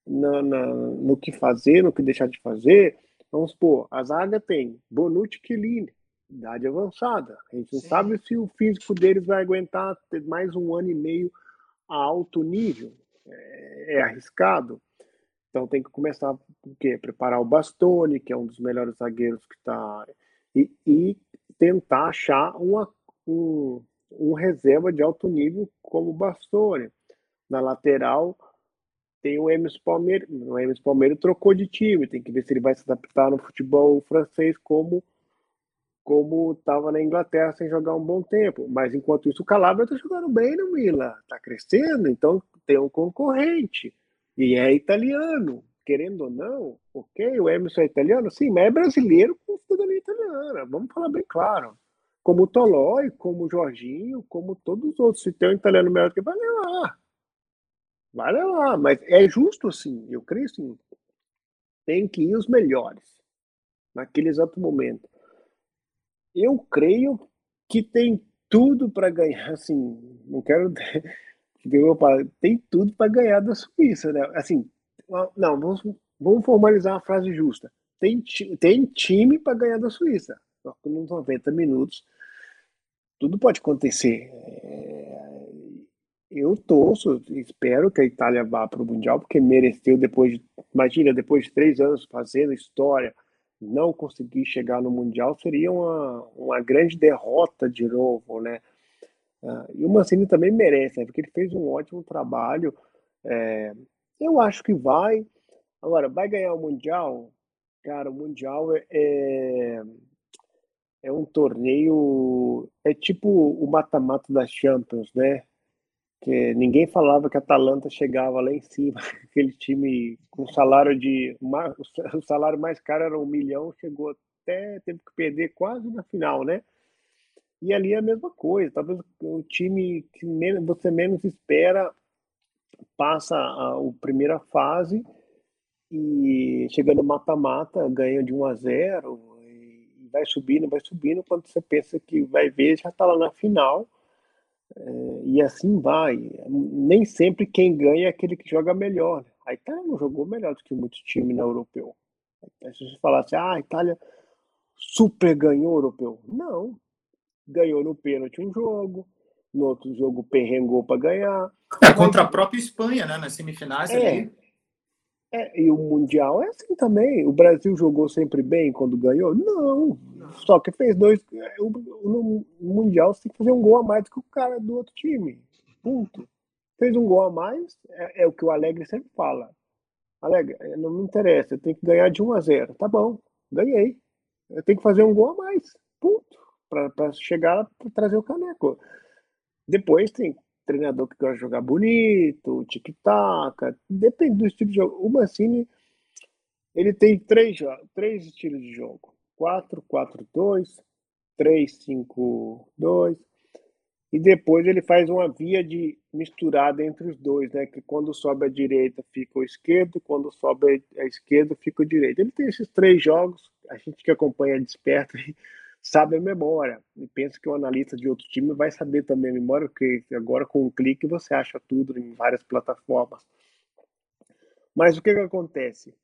na, na, no que fazer, no que deixar de fazer. Vamos supor, a zaga tem Bonucci e Chiellini idade avançada. A gente não Sim. sabe se o físico deles vai aguentar ter mais um ano e meio a alto nível. É, é arriscado. Então tem que começar o quê? Preparar o Bastoni, que é um dos melhores zagueiros que está. E, e, tentar achar uma, um, um reserva de alto nível como o Bastoni. Na lateral tem o Emerson Palmeiro. O Emerson Palmeiro trocou de time, tem que ver se ele vai se adaptar no futebol francês como como estava na Inglaterra sem jogar um bom tempo. Mas enquanto isso, o Calabria está jogando bem no Milan, está crescendo, então tem um concorrente. E é italiano, querendo ou não, ok, o Emerson é italiano, sim, mas é brasileiro com cidadania italiana, vamos falar bem claro. Como o Tolói, como o Jorginho, como todos os outros. Se tem um italiano melhor que vai lá. Vai lá, mas é justo assim, eu creio sim. Tem que ir os melhores naquele exato momento eu creio que tem tudo para ganhar, assim, não quero [laughs] tem tudo para ganhar da Suíça, né? Assim, não, vamos, vamos formalizar uma frase justa. Tem, tem time para ganhar da Suíça. Só que nos 90 minutos tudo pode acontecer. É, eu torço, espero que a Itália vá para o Mundial, porque mereceu depois de, imagina, depois de três anos fazendo história, não conseguir chegar no Mundial seria uma, uma grande derrota de novo, né? Uh, e o Mancini também merece, né? porque ele fez um ótimo trabalho. É, eu acho que vai. Agora, vai ganhar o Mundial? Cara, o Mundial é, é, é um torneio. É tipo o mata-mata da Champions, né? que ninguém falava que a Atalanta chegava lá em cima, [laughs] aquele time com salário de o salário mais caro era um milhão, chegou até teve que perder quase na final, né? E ali é a mesma coisa, talvez o time que você menos espera passa a, a primeira fase e chegando mata-mata ganha de 1 a 0 e vai subindo, vai subindo, quando você pensa que vai ver já está lá na final é, e assim vai. Nem sempre quem ganha é aquele que joga melhor. A Itália não jogou melhor do que muitos times na europeu. Se você falasse, ah, a Itália super ganhou o europeu. Não. Ganhou no pênalti um jogo, no outro jogo perrengou para ganhar. É, contra a própria Espanha, né? Nas semifinais é, ali. É, e o Mundial é assim também. O Brasil jogou sempre bem quando ganhou? Não. Só que fez dois. No Mundial você tem que fazer um gol a mais do que o cara do outro time. Ponto. Fez um gol a mais, é, é o que o Alegre sempre fala. Alegre, é, não me interessa, eu tenho que ganhar de 1 a 0. Tá bom, ganhei. Eu tenho que fazer um gol a mais. Ponto. Para chegar para trazer o caneco. Depois tem treinador que gosta de jogar bonito, tic-tac, depende do estilo de jogo. O Mancini, Ele tem três, três estilos de jogo: 4-4-2, 3-5-2, e depois ele faz uma via de misturada entre os dois, né? Que quando sobe a direita fica o esquerdo, quando sobe a esquerda fica o direito. Ele tem esses três jogos, a gente que acompanha desperto [laughs] sabe a memória. E pensa que o analista de outro time vai saber também a memória, porque agora com um clique você acha tudo em várias plataformas. Mas o que, que acontece?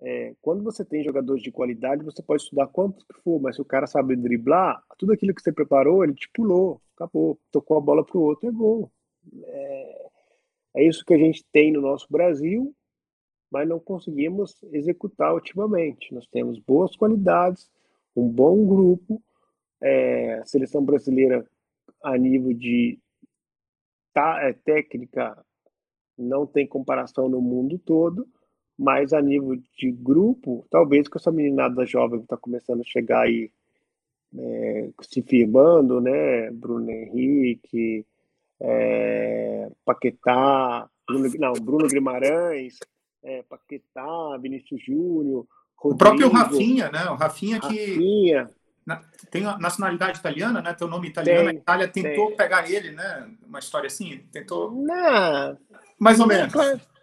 É, quando você tem jogadores de qualidade, você pode estudar quantos que for, mas se o cara sabe driblar, tudo aquilo que você preparou, ele te pulou, acabou, tocou a bola para o outro, é gol. É, é isso que a gente tem no nosso Brasil, mas não conseguimos executar ultimamente. Nós temos boas qualidades, um bom grupo, é, a seleção brasileira a nível de tá, é, técnica não tem comparação no mundo todo, mas a nível de grupo, talvez com essa meninada jovem que está começando a chegar aí, é, se firmando, né? Bruno Henrique, é, Paquetá, Bruno, não, Bruno Guimarães, é, Paquetá, Vinícius Júnior, o próprio Rafinha, né? O Rafinha que Rafinha. Na, tem a nacionalidade italiana, né? Tem o nome italiano. Tem, a Itália tentou tem. pegar ele, né? Uma história assim, tentou. Não, mais ou menos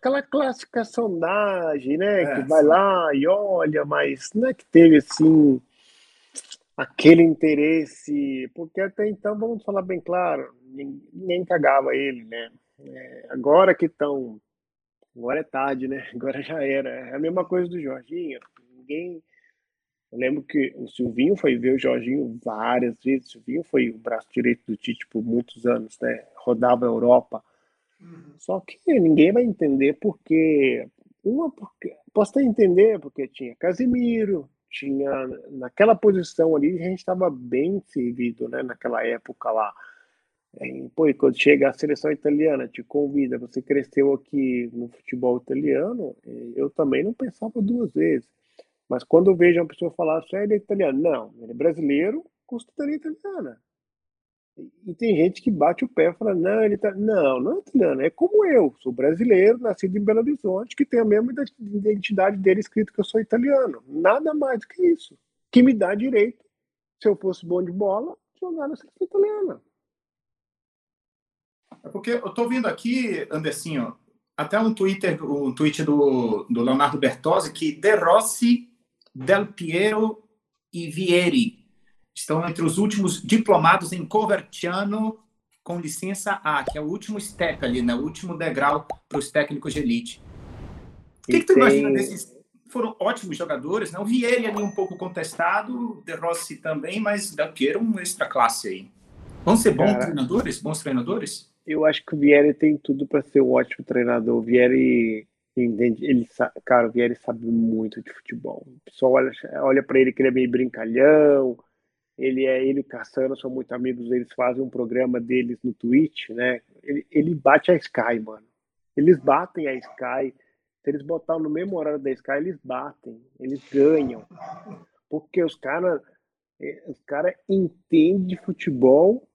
aquela clássica sondagem, né? É, que vai lá e olha, mas não é que teve assim aquele interesse, porque até então, vamos falar bem claro, ninguém cagava ele, né? É, agora que estão. Agora é tarde, né? [laughs] Agora já era. É a mesma coisa do Jorginho. Ninguém. Eu lembro que o Silvinho foi ver o Jorginho várias vezes. O Silvinho foi o braço direito do Tite por muitos anos, né? Rodava a Europa Uhum. Só que ninguém vai entender porque. Uma, porque posso até entender, porque tinha Casimiro, tinha. Naquela posição ali, a gente estava bem servido, né? Naquela época lá. E, pô, e quando chega a seleção italiana, te convida, você cresceu aqui no futebol italiano, eu também não pensava duas vezes. Mas quando eu vejo uma pessoa falar assim, ele é italiano, não, ele é brasileiro com cidadania italiana. E tem gente que bate o pé e fala: não, ele tá. Não, não é italiano, é como eu, sou brasileiro, nascido em Belo Horizonte, que tem a mesma identidade dele escrito que eu sou italiano. Nada mais do que isso. Que me dá direito, se eu fosse bom de bola, jogar na seleção italiana. É porque eu estou vendo aqui, Andercinho, até um Twitter, um tweet do, do Leonardo Bertozzi, que De Rossi, Del Piero e Vieri estão entre os últimos diplomados em Covertiano com licença A, que é o último step ali, né? o último degrau para os técnicos de elite. O que, que tu tem... imagina desses? Foram ótimos jogadores, né? O Vieri ali um pouco contestado, De Rossi também, mas Del Piero um extra classe aí. Vão ser bons Cara, treinadores? Bons treinadores? Eu acho que o Vieri tem tudo para ser um ótimo treinador. O Vieri entende, ele cara, o Vieri sabe muito de futebol. O pessoal olha, olha para ele que ele é meio brincalhão, ele é ele e Cassano são muito amigos, eles fazem um programa deles no Twitch, né? Ele, ele bate a Sky, mano. Eles batem a Sky. Se eles botarem no mesmo horário da Sky, eles batem, eles ganham. Porque os caras eh, os cara entendem de futebol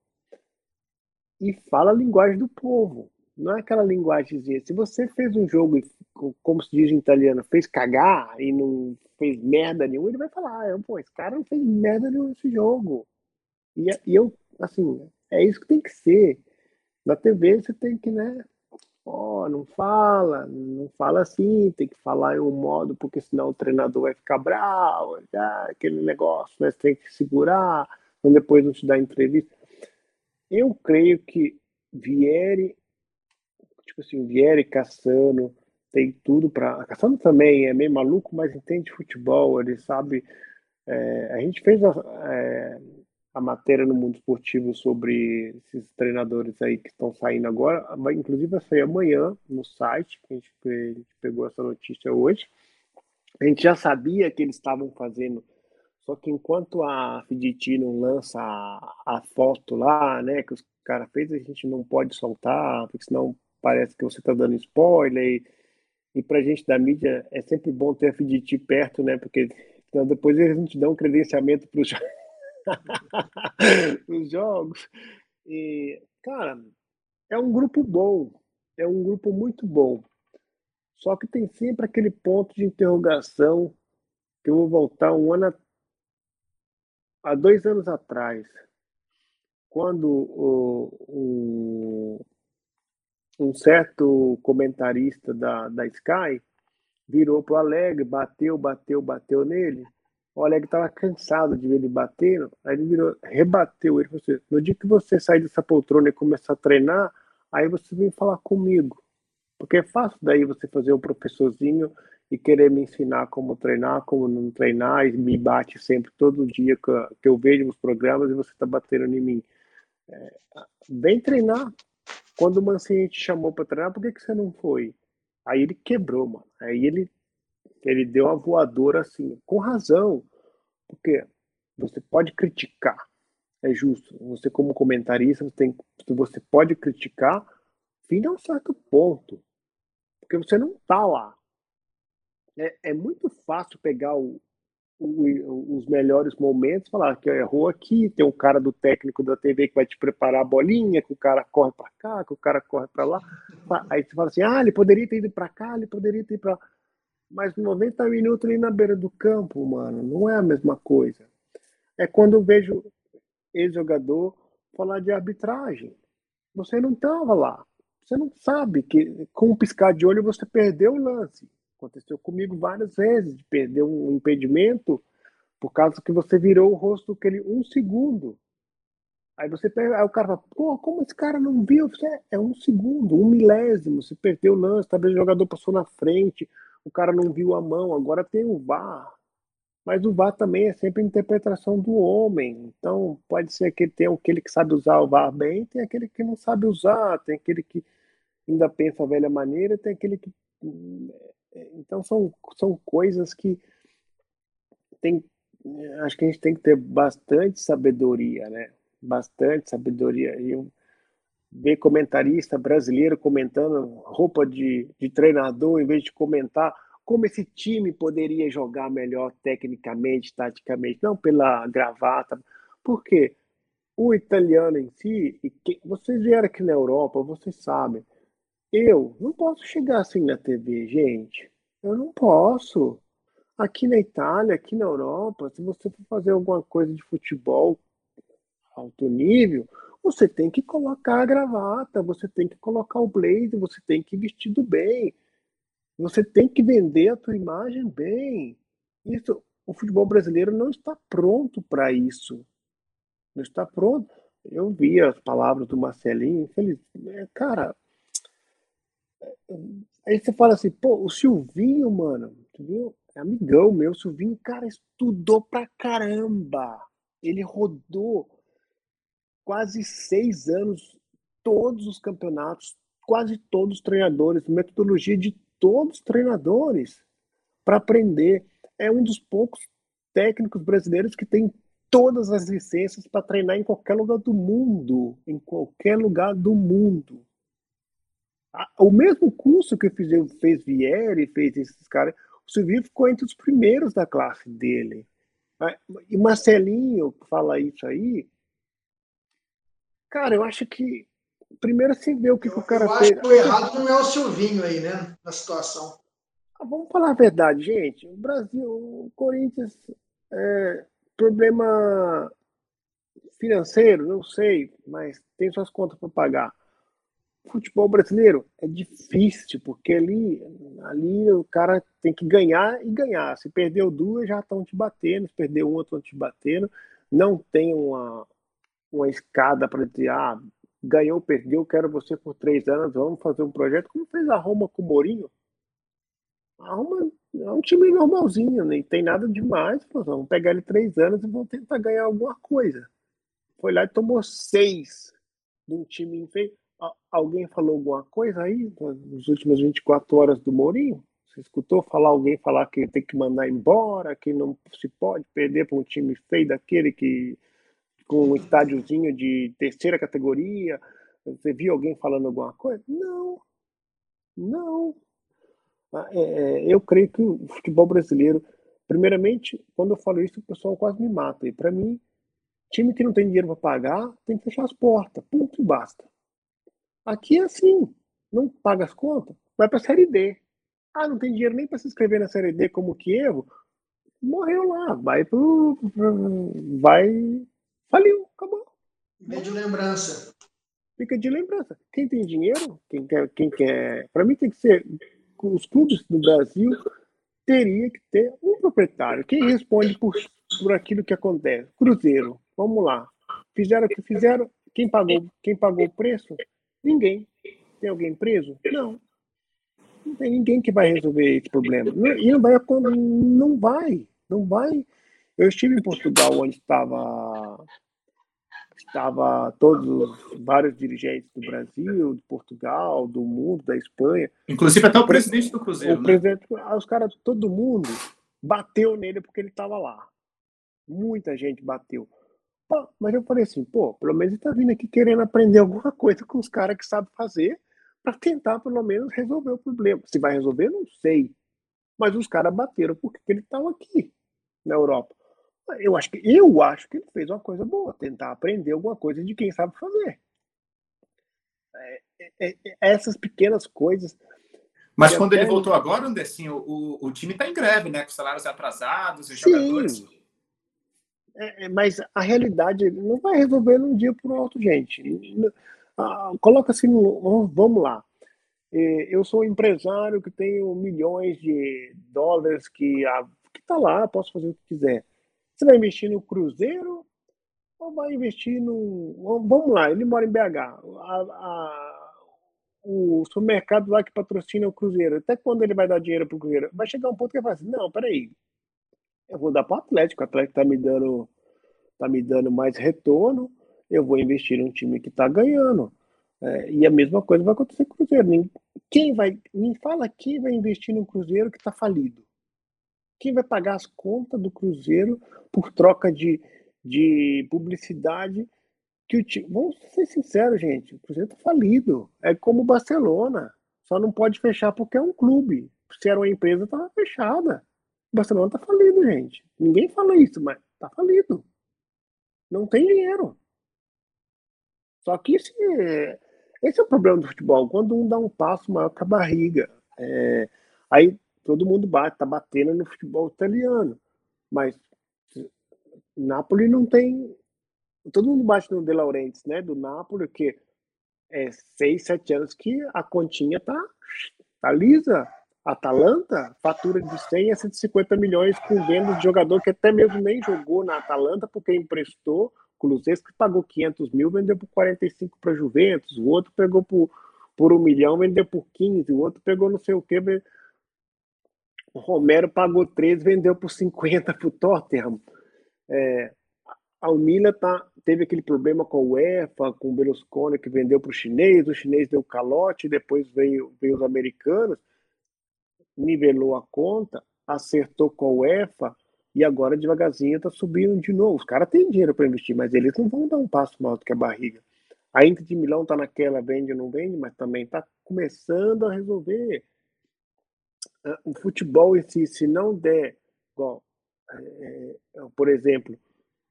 e fala a linguagem do povo. Não é aquela linguagemzinha. Se você fez um jogo, como se diz em italiano, fez cagar e não fez merda nenhuma, ele vai falar, ah, pô, esse cara não fez merda nenhuma nesse jogo. E, e eu, assim, é isso que tem que ser. Na TV você tem que, né? Ó, oh, não fala, não fala assim, tem que falar em um modo, porque senão o treinador vai ficar bravo, aquele negócio, né? Você tem que segurar, depois não te dá entrevista. Eu creio que Vieri tipo assim, Vieri, Cassano, tem tudo para. Cassano também é meio maluco, mas entende futebol, ele sabe. É, a gente fez a, é, a, matéria no mundo esportivo sobre esses treinadores aí que estão saindo agora, vai, inclusive vai sair amanhã no site, que a gente, a gente pegou essa notícia hoje. A gente já sabia que eles estavam fazendo, só que enquanto a Fiditi não lança a, a foto lá, né, que os caras fez, a gente não pode soltar, porque senão parece que você está dando spoiler. E, e para a gente da mídia é sempre bom ter a FDT perto, né? Porque então, depois eles não te dão credenciamento para os [laughs] jogos. E, cara, é um grupo bom. É um grupo muito bom. Só que tem sempre aquele ponto de interrogação que eu vou voltar um ano há dois anos atrás, quando o, o, um certo comentarista da, da Sky virou para o Alegre, bateu, bateu, bateu nele. O Alegre estava cansado de ver ele batendo, aí ele virou, rebateu ele. Falou assim, no dia que você sair dessa poltrona e começar a treinar, aí você vem falar comigo. Porque é fácil daí você fazer o professorzinho e querer me ensinar como treinar, como não treinar, e me bate sempre, todo dia que, que eu vejo os programas e você está batendo em mim. É, vem treinar. Quando o Mancini te chamou para treinar, por que, que você não foi? Aí ele quebrou, mano. Aí ele, ele deu uma voadora assim, com razão. Porque você pode criticar, é justo. Você, como comentarista, você, tem, você pode criticar fim a um certo ponto. Porque você não tá lá. É, é muito fácil pegar o, o, os melhores momentos, falar que errou aqui, tem um cara do técnico da TV que vai te preparar a bolinha, que o cara corre para cá, que o cara corre para lá. Aí você fala assim: ah, ele poderia ter ido para cá, ele poderia ter ido para. Mas 90 minutos ali na beira do campo, mano, não é a mesma coisa. É quando eu vejo ex-jogador falar de arbitragem. Você não estava lá. Você não sabe que com um piscar de olho você perdeu o lance. Aconteceu comigo várias vezes de perder um impedimento por causa que você virou o rosto aquele um segundo. Aí você pega, aí o cara fala, pô, como esse cara não viu? Você, é, é um segundo, um milésimo, você perdeu o lance, talvez o jogador passou na frente, o cara não viu a mão, agora tem o VAR. Mas o VAR também é sempre interpretação do homem. Então, pode ser que tem aquele que sabe usar o VAR bem, tem aquele que não sabe usar, tem aquele que ainda pensa a velha maneira, tem aquele que. Então, são, são coisas que tem. Acho que a gente tem que ter bastante sabedoria, né? Bastante sabedoria. Eu ver comentarista brasileiro comentando roupa de, de treinador, em vez de comentar como esse time poderia jogar melhor tecnicamente, taticamente, não pela gravata. Por quê? O italiano em si, e que, vocês vieram aqui na Europa, vocês sabem, eu não posso chegar assim na TV, gente. Eu não posso. Aqui na Itália, aqui na Europa, se você for fazer alguma coisa de futebol alto nível, você tem que colocar a gravata, você tem que colocar o blazer, você tem que vestir do bem. Você tem que vender a tua imagem bem. Isso, o futebol brasileiro não está pronto para isso. Não está pronto. Eu vi as palavras do Marcelinho, infeliz, é, cara. Aí você fala assim, pô, o Silvinho, mano, viu? É amigão meu, o Silvinho, cara, estudou pra caramba. Ele rodou quase seis anos todos os campeonatos, quase todos os treinadores, metodologia de todos os treinadores para aprender. É um dos poucos técnicos brasileiros que tem todas as licenças para treinar em qualquer lugar do mundo, em qualquer lugar do mundo. O mesmo curso que fiz, fez Vieri, fez esses caras, o Silvio ficou entre os primeiros da classe dele. E Marcelinho fala isso aí. Cara, eu acho que primeiro você vê o que, eu, que o cara eu fez. Acho que o errado não é o Silvinho aí, né? Na situação. Ah, vamos falar a verdade, gente. O Brasil, o Corinthians, é, problema financeiro, não sei, mas tem suas contas para pagar. Futebol brasileiro é difícil, porque ali, ali o cara tem que ganhar e ganhar. Se perdeu duas, já estão te batendo, se perdeu uma, estão te batendo. Não tem uma, uma escada para dizer, ah, ganhou, perdeu, quero você por três anos, vamos fazer um projeto, como fez a Roma com o Mourinho. A Roma é um time normalzinho, nem tem nada demais, vamos pegar ele três anos e vamos tentar ganhar alguma coisa. Foi lá e tomou seis de um time feio. Alguém falou alguma coisa aí nas últimas 24 horas do Mourinho? Você escutou falar alguém falar que tem que mandar embora, que não se pode perder para um time feio daquele que com um estádiozinho de terceira categoria? Você viu alguém falando alguma coisa? Não, não. Ah, é, é, eu creio que o futebol brasileiro, primeiramente, quando eu falo isso, o pessoal quase me mata. E para mim, time que não tem dinheiro para pagar tem que fechar as portas. Ponto e basta. Aqui é assim. Não paga as contas, vai para a Série D. Ah, não tem dinheiro nem para se inscrever na Série D como Kievo. Morreu lá, vai pro. Vai. Faliu, acabou. Fica de lembrança. Fica de lembrança. Quem tem dinheiro, quem quer. Quem quer para mim tem que ser. Os clubes do Brasil teria que ter um proprietário. Quem responde por, por aquilo que acontece? Cruzeiro. Vamos lá. Fizeram o que fizeram. Quem pagou, quem pagou o preço? Ninguém. Tem alguém preso? Não. Não tem ninguém que vai resolver esse problema. E não vai, não vai, não vai. Eu estive em Portugal, onde estava estava todos vários dirigentes do Brasil, de Portugal, do mundo, da Espanha. Inclusive até o presidente do Cruzeiro. O né? presidente, os caras, todo mundo bateu nele porque ele estava lá. Muita gente bateu. Pô, mas eu falei assim, pô, pelo menos ele está vindo aqui querendo aprender alguma coisa com os caras que sabem fazer para tentar, pelo menos, resolver o problema. Se vai resolver, não sei. Mas os caras bateram porque ele estava aqui, na Europa. Eu acho, que, eu acho que ele fez uma coisa boa, tentar aprender alguma coisa de quem sabe fazer. É, é, é, essas pequenas coisas. Mas quando ele voltou agora, Andercinho, o, o time está em greve, né? Com salários atrasados e Sim. jogadores. É, é, mas a realidade não vai resolver num dia por outro, gente. Ah, coloca assim, vamos lá. É, eu sou um empresário que tenho milhões de dólares que está lá, posso fazer o que quiser. Você vai investir no Cruzeiro ou vai investir no. Vamos lá, ele mora em BH. A, a, o supermercado lá que patrocina o Cruzeiro, até quando ele vai dar dinheiro para o Cruzeiro? Vai chegar um ponto que ele vai assim: não, peraí, eu vou dar para o Atlético, o Atlético está me dando tá me dando mais retorno, eu vou investir num time que está ganhando. É, e a mesma coisa vai acontecer com o Cruzeiro. Quem vai, me fala quem vai investir no Cruzeiro que está falido? Quem vai pagar as contas do Cruzeiro por troca de, de publicidade? Que o time, vamos ser sinceros, gente, o Cruzeiro está falido. É como o Barcelona. Só não pode fechar porque é um clube. Se era uma empresa, estava fechada. O Barcelona está falido, gente. Ninguém fala isso, mas está falido. Não tem dinheiro. Só que esse, esse é o problema do futebol. Quando um dá um passo maior que a barriga. É, aí todo mundo bate, tá batendo no futebol italiano. Mas Napoli não tem. Todo mundo bate no De Laurentiis, né? Do Napoli, que é seis, sete anos que a continha tá, tá lisa. Atalanta fatura de 100 a 150 milhões com vendas de jogador que até mesmo nem jogou na Atalanta porque emprestou. Cruzeiro que pagou 500 mil, vendeu por 45 para Juventus. O outro pegou por, por um milhão, vendeu por 15. O outro pegou não sei o que. O Romero pagou 13, vendeu por 50 para o Tottenham. É, a Milan tá, teve aquele problema com o UEFA, com o Berlusconi, que vendeu para o chinês. O chinês deu calote, depois veio, veio os americanos nivelou a conta, acertou com o EFA e agora devagarzinho está subindo de novo. Os caras têm dinheiro para investir, mas eles não vão dar um passo maior do que a barriga. A Inter de Milão está naquela, vende ou não vende, mas também está começando a resolver. Ah, o futebol em si, se não der, igual, é, por exemplo,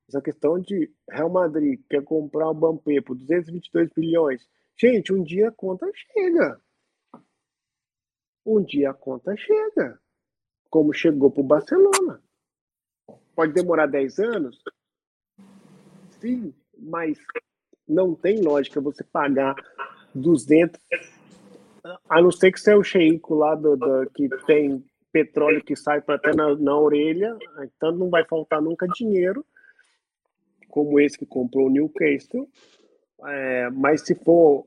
essa questão de Real Madrid quer comprar o Bampé por 222 bilhões. Gente, um dia a conta chega um dia a conta chega, como chegou para o Barcelona. Pode demorar 10 anos? Sim, mas não tem lógica você pagar 200, a não ser que você é o xeico lá do, do, que tem petróleo que sai para até na, na orelha, então não vai faltar nunca dinheiro, como esse que comprou o Newcastle. É, mas se for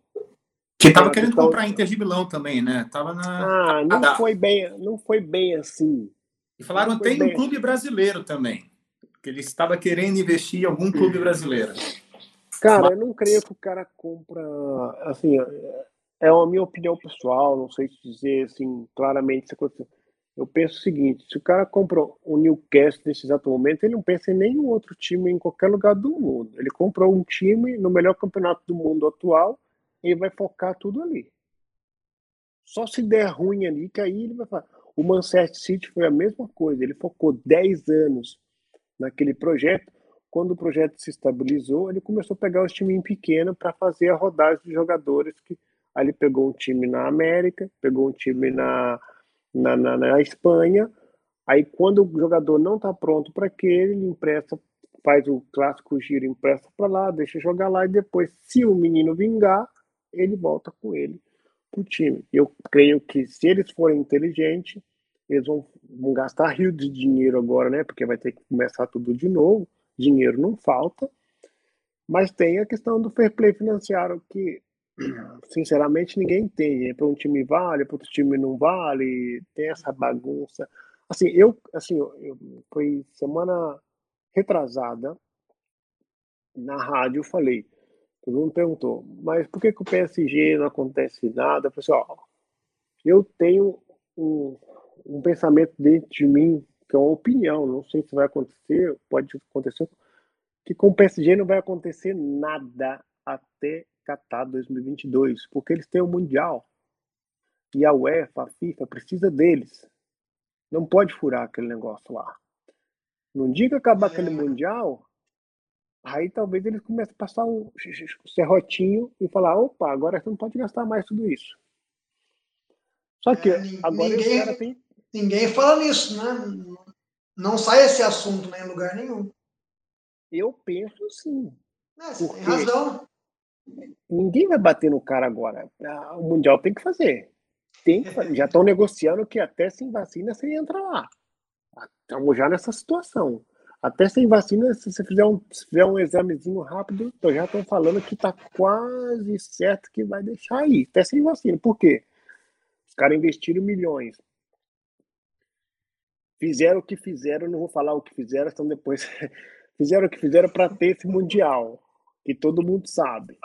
que estava querendo então, comprar a Inter de Milão também, né? Tava na. Ah, não foi bem, não foi bem assim. E falaram tem um clube brasileiro também, que ele estava querendo investir em algum clube brasileiro. Cara, Mas... eu não creio que o cara compra, assim, é a minha opinião pessoal, não sei dizer assim claramente se aconteceu. Eu penso o seguinte: se o cara compra o Newcastle nesse exato momento, ele não pensa em nenhum outro time em qualquer lugar do mundo. Ele comprou um time no melhor campeonato do mundo atual ele vai focar tudo ali. Só se der ruim ali, que aí ele vai falar. O Manchester City foi a mesma coisa, ele focou 10 anos naquele projeto. Quando o projeto se estabilizou, ele começou a pegar os times pequenos para fazer a rodagem de jogadores. que Aí ele pegou um time na América, pegou um time na, na, na, na Espanha. Aí, quando o jogador não está pronto para aquele, ele empresta, faz o clássico giro, empresta para lá, deixa jogar lá e depois, se o menino vingar, ele volta com ele para o time. Eu creio que se eles forem inteligentes, eles vão, vão gastar rio de dinheiro agora, né? Porque vai ter que começar tudo de novo. Dinheiro não falta. Mas tem a questão do fair play financiário que, [clears throat] sinceramente, ninguém entende. Para um time vale, para outro time não vale, tem essa bagunça. Assim, eu, assim, eu, foi semana retrasada na rádio, eu falei, todo mundo perguntou, mas por que, que o PSG não acontece nada? Eu falei assim, ó, eu tenho um, um pensamento dentro de mim, que é uma opinião, não sei se vai acontecer, pode acontecer, que com o PSG não vai acontecer nada até Qatar 2022, porque eles têm o Mundial. E a UEFA, a FIFA, precisa deles. Não pode furar aquele negócio lá. No dia que acabar aquele é. Mundial, aí talvez eles comecem a passar o, serrotinho e falar: opa, agora você não pode gastar mais tudo isso. Só que é, agora ninguém, os caras têm Ninguém fala nisso, né? Não sai esse assunto né, em lugar nenhum. Eu penso sim. É, você tem razão. Ninguém vai bater no cara agora. Ah, o Mundial tem que fazer. Tem que fazer. Já estão negociando que até sem vacina você entra lá. Estamos já nessa situação. Até sem vacina, se você fizer um, se fizer um examezinho rápido, já estão falando que está quase certo que vai deixar aí. Até sem vacina. Por quê? Os caras investiram milhões fizeram o que fizeram, não vou falar o que fizeram, então depois [laughs] fizeram o que fizeram para ter esse mundial, que todo mundo sabe.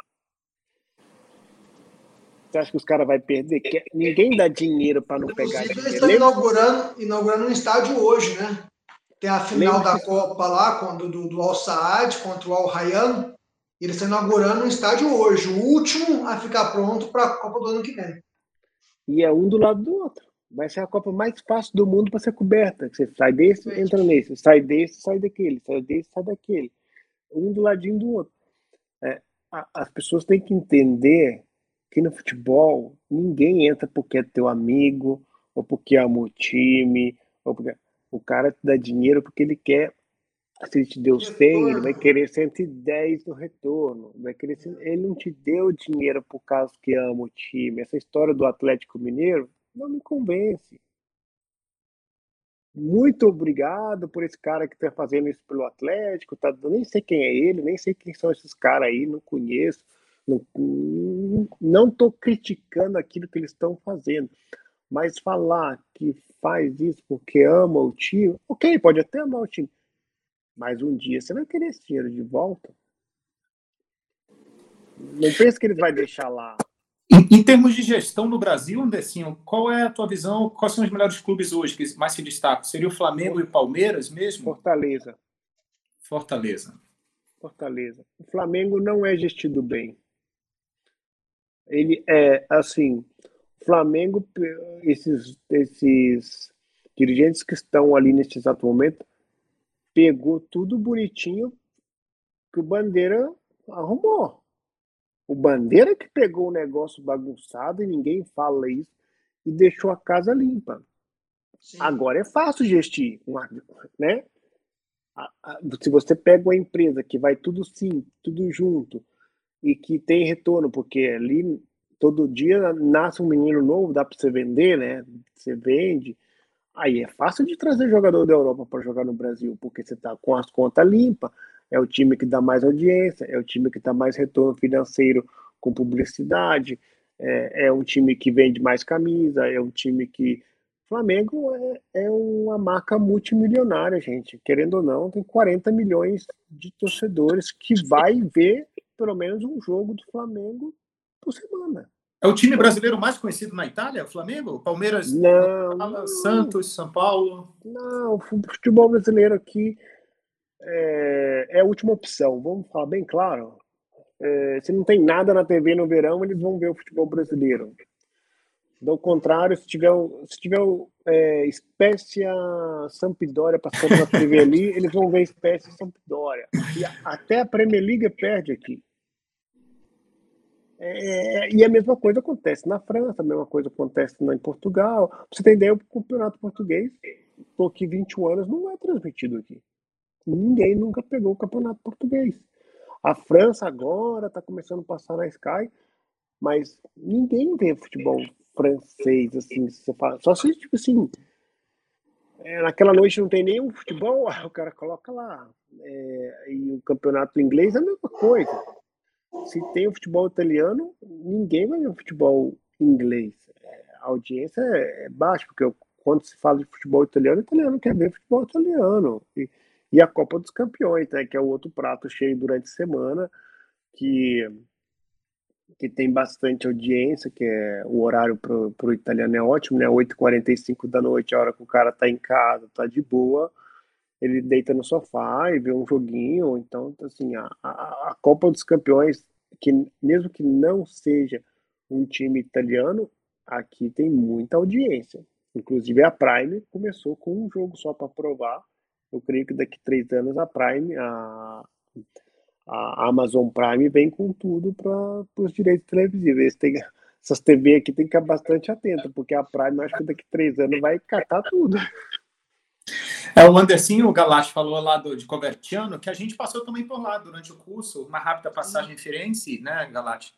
Você acha que os caras vão perder? Que ninguém dá dinheiro para não pegar dinheiro. Eles estão inaugurando, inaugurando um estádio hoje, né? Tem a final Lembra da que... Copa lá, quando, do, do Al Saad contra o Al Rayyan. Eles estão inaugurando um estádio hoje, o último a ficar pronto para a Copa do ano que vem. E é um do lado do outro vai ser a Copa mais fácil do mundo para ser coberta. Você sai desse, entra nesse, sai desse, sai daquele, sai desse, sai daquele. Um do ladinho do outro. É, a, as pessoas têm que entender que no futebol ninguém entra porque é teu amigo, ou porque ama o time, ou porque o cara te dá dinheiro porque ele quer. Se ele te deu 100, ele vai querer 110 no retorno. Vai querer, ele não te deu dinheiro por causa que ama o time. Essa história do Atlético Mineiro não me convence. Muito obrigado por esse cara que está fazendo isso pelo Atlético. Tá, nem sei quem é ele, nem sei quem são esses caras aí, não conheço. Não estou criticando aquilo que eles estão fazendo. Mas falar que faz isso porque ama o time, ok, pode até amar o time. Mas um dia você vai querer esse dinheiro de volta. Não pense que ele vai deixar lá em, em, termos de gestão no Brasil, Andecinho, qual é a tua visão? Quais são os melhores clubes hoje que mais se destacam? Seria o Flamengo e o Palmeiras mesmo? Fortaleza. Fortaleza. Fortaleza. O Flamengo não é gestido bem. Ele é assim. Flamengo, esses, esses dirigentes que estão ali neste exato momento, pegou tudo bonitinho que o Bandeira arrumou. O Bandeira que pegou o negócio bagunçado e ninguém fala isso e deixou a casa limpa. Sim. Agora é fácil gestir, né? Se você pega uma empresa que vai tudo sim, tudo junto e que tem retorno, porque ali todo dia nasce um menino novo, dá para você vender, né? Você vende. Aí é fácil de trazer jogador da Europa para jogar no Brasil, porque você está com as contas limpas, é o time que dá mais audiência, é o time que dá mais retorno financeiro com publicidade, é, é um time que vende mais camisa, é um time que. Flamengo é, é uma marca multimilionária, gente. Querendo ou não, tem 40 milhões de torcedores que vai ver pelo menos um jogo do Flamengo por semana. É o time brasileiro mais conhecido na Itália, Flamengo? Palmeiras, não, Santos, São Paulo? Não, o futebol brasileiro aqui é, é a última opção, vamos falar bem claro. É, se não tem nada na TV no verão, eles vão ver o futebol brasileiro. Do contrário, se tiver, se tiver é, Espécia Sampdoria passando na TV ali, eles vão ver Espécia Sampdoria. E até a Premier League perde aqui. É, e a mesma coisa acontece na França, a mesma coisa acontece em Portugal. Você tem ideia, o campeonato português, estou aqui 21 anos, não é transmitido aqui. Ninguém nunca pegou o campeonato português. A França agora está começando a passar na Sky, mas ninguém vê futebol francês, assim, você fala. Só se, tipo assim, é, naquela noite não tem nenhum futebol, [laughs] o cara coloca lá. É, e o campeonato inglês é a mesma coisa. Se tem o futebol italiano, ninguém vai ver o futebol inglês. É, a audiência é, é baixa, porque quando se fala de futebol italiano, o italiano quer ver futebol italiano. E, e a Copa dos Campeões, né, que é o outro prato cheio durante a semana, que que tem bastante audiência, que é o horário para o italiano é ótimo, né? 8h45 da noite, a hora que o cara tá em casa, tá de boa, ele deita no sofá e vê um joguinho. Então, assim, a, a, Copa dos Campeões, que mesmo que não seja um time italiano, aqui tem muita audiência. Inclusive a Prime começou com um jogo só para provar. Eu creio que daqui três anos a Prime, a, a Amazon Prime vem com tudo para os direitos televisivos. Essas TV aqui tem que ficar bastante atento, porque a Prime, acho que daqui três anos vai catar tudo. É, o Anderson, o Galache falou lá do, de Covertiano, que a gente passou também por lá durante o curso, uma rápida passagem em Firenze, né, Galate?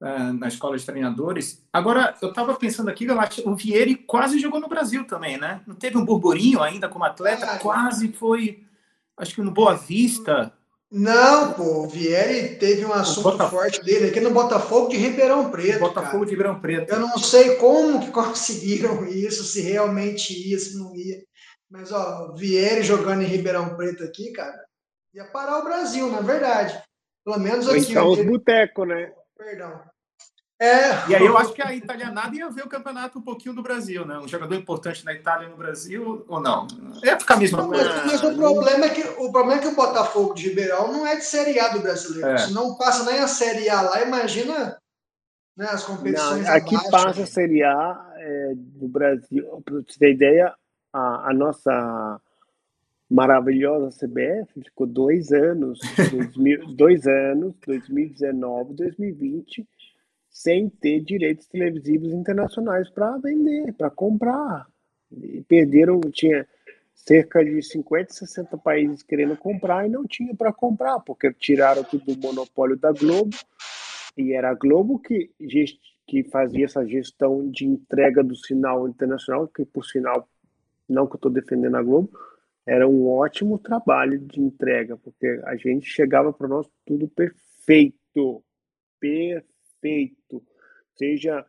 Uh, na escola de treinadores. Agora, eu estava pensando aqui, Galate, o Vieri quase jogou no Brasil também, né? Não teve um burburinho ainda como atleta, quase foi, acho que no Boa Vista, não, pô, o Vieri teve um assunto forte dele aqui no Botafogo de Ribeirão Preto. Botafogo cara. de Ribeirão Preto. Eu não sei como que [laughs] conseguiram isso, se realmente ia, se não ia. Mas, ó, o Vieri jogando em Ribeirão Preto aqui, cara, ia parar o Brasil, na verdade. Pelo menos aqui. Então, os botecos, né? Perdão. É. E aí eu acho que a italianada ia ver o campeonato um pouquinho do Brasil, né? Um jogador importante na Itália e no Brasil, ou não? Ia ficar mesmo. Mas, mas o, problema é que, o problema é que o Botafogo de Ribeirão não é de Série A do brasileiro. É. Se não passa nem a Série A lá, imagina né, as competições. Não, aqui abaixo, passa a Série A é, do Brasil. Para você ter ideia, a, a nossa maravilhosa CBF ficou dois anos, dois [laughs] anos, 2019, 2020 sem ter direitos televisivos internacionais para vender, para comprar. E perderam, tinha cerca de 50, 60 países querendo comprar e não tinha para comprar, porque tiraram tudo do monopólio da Globo, e era a Globo que, que fazia essa gestão de entrega do sinal internacional, que por sinal, não que eu estou defendendo a Globo, era um ótimo trabalho de entrega, porque a gente chegava para nós tudo perfeito, perfeito feito, seja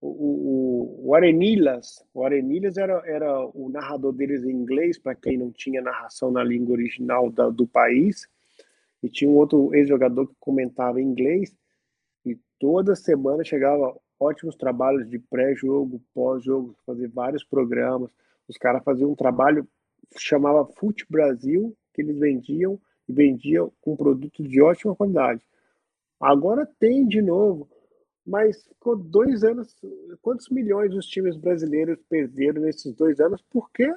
o, o, o Arenilas, o era, era o narrador deles em inglês, para quem não tinha narração na língua original da, do país, e tinha um outro ex-jogador que comentava em inglês, e toda semana chegava ótimos trabalhos de pré-jogo, pós-jogo, fazer vários programas. Os caras faziam um trabalho chamava Fute Brasil, que eles vendiam e vendiam com produtos de ótima qualidade. Agora tem de novo, mas ficou dois anos. Quantos milhões os times brasileiros perderam nesses dois anos? Por quê?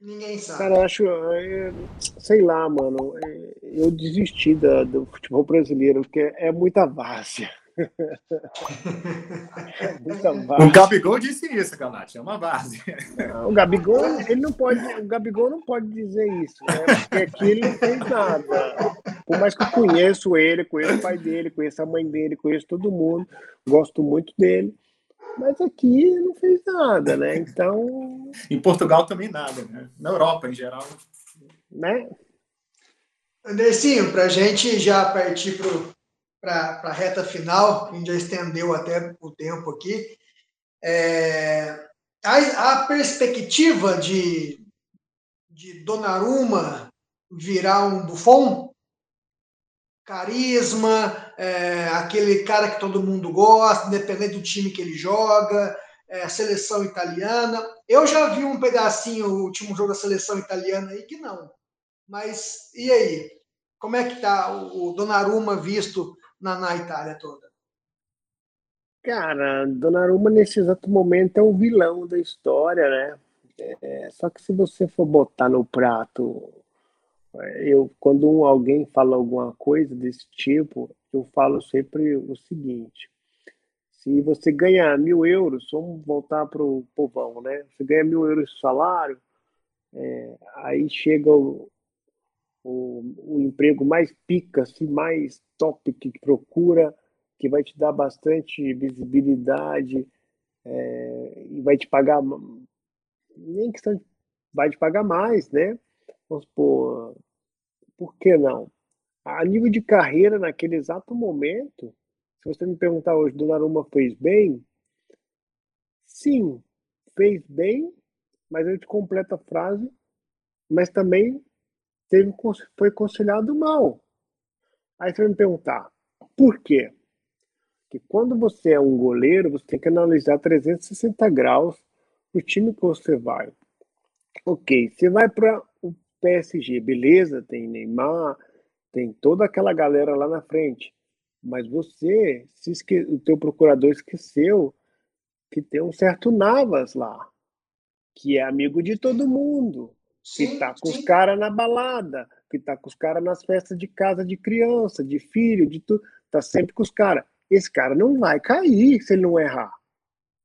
Ninguém sabe. Cara, acho. É, sei lá, mano. É, eu desisti da, do futebol brasileiro, porque é muita várzea. [laughs] o Gabigol disse isso, Galate, é uma base. O Gabigol, ele não pode, o Gabigol não pode dizer isso, né? Porque aqui ele não fez nada. Por mais que eu conheço ele, conheço o pai dele, conheço a mãe dele, conheço todo mundo, gosto muito dele. Mas aqui não fez nada, né? Então. Em Portugal também nada, né? Na Europa, em geral. Né? Andressinho, para a gente já partir para para a reta final, a gente já estendeu até o tempo aqui. É, a, a, perspectiva de, de Donnarumma virar um Buffon, carisma, é, aquele cara que todo mundo gosta, independente do time que ele joga, é, seleção italiana. Eu já vi um pedacinho, o último jogo da seleção italiana aí, que não. Mas e aí? Como é que está o Donnarumma visto na, na Itália toda? Cara, Donnarumma nesse exato momento é o vilão da história, né? É, só que se você for botar no prato, é, eu quando alguém fala alguma coisa desse tipo, eu falo sempre o seguinte: se você ganhar mil euros, vamos voltar para o povão, né? Você ganha mil euros de salário, é, aí chega o, o, o, emprego mais pica, assim, mais top que procura, que vai te dar bastante visibilidade é, e vai te pagar, nem questão de, vai te pagar mais, né? Vamos supor, por que não? A nível de carreira, naquele exato momento, se você me perguntar hoje, Donnarumma fez bem? Sim, fez bem, mas eu te completo a frase, mas também teve, foi considerado mal. Aí você vai me perguntar, por quê? Porque quando você é um goleiro, você tem que analisar 360 graus o time que você vai. Ok, você vai para o PSG, beleza, tem Neymar, tem toda aquela galera lá na frente. Mas você, se esque... o teu procurador esqueceu que tem um certo Navas lá, que é amigo de todo mundo, que tá com os caras na balada, que tá com os caras nas festas de casa de criança, de filho, de tudo, tá sempre com os caras. Esse cara não vai cair se ele não errar.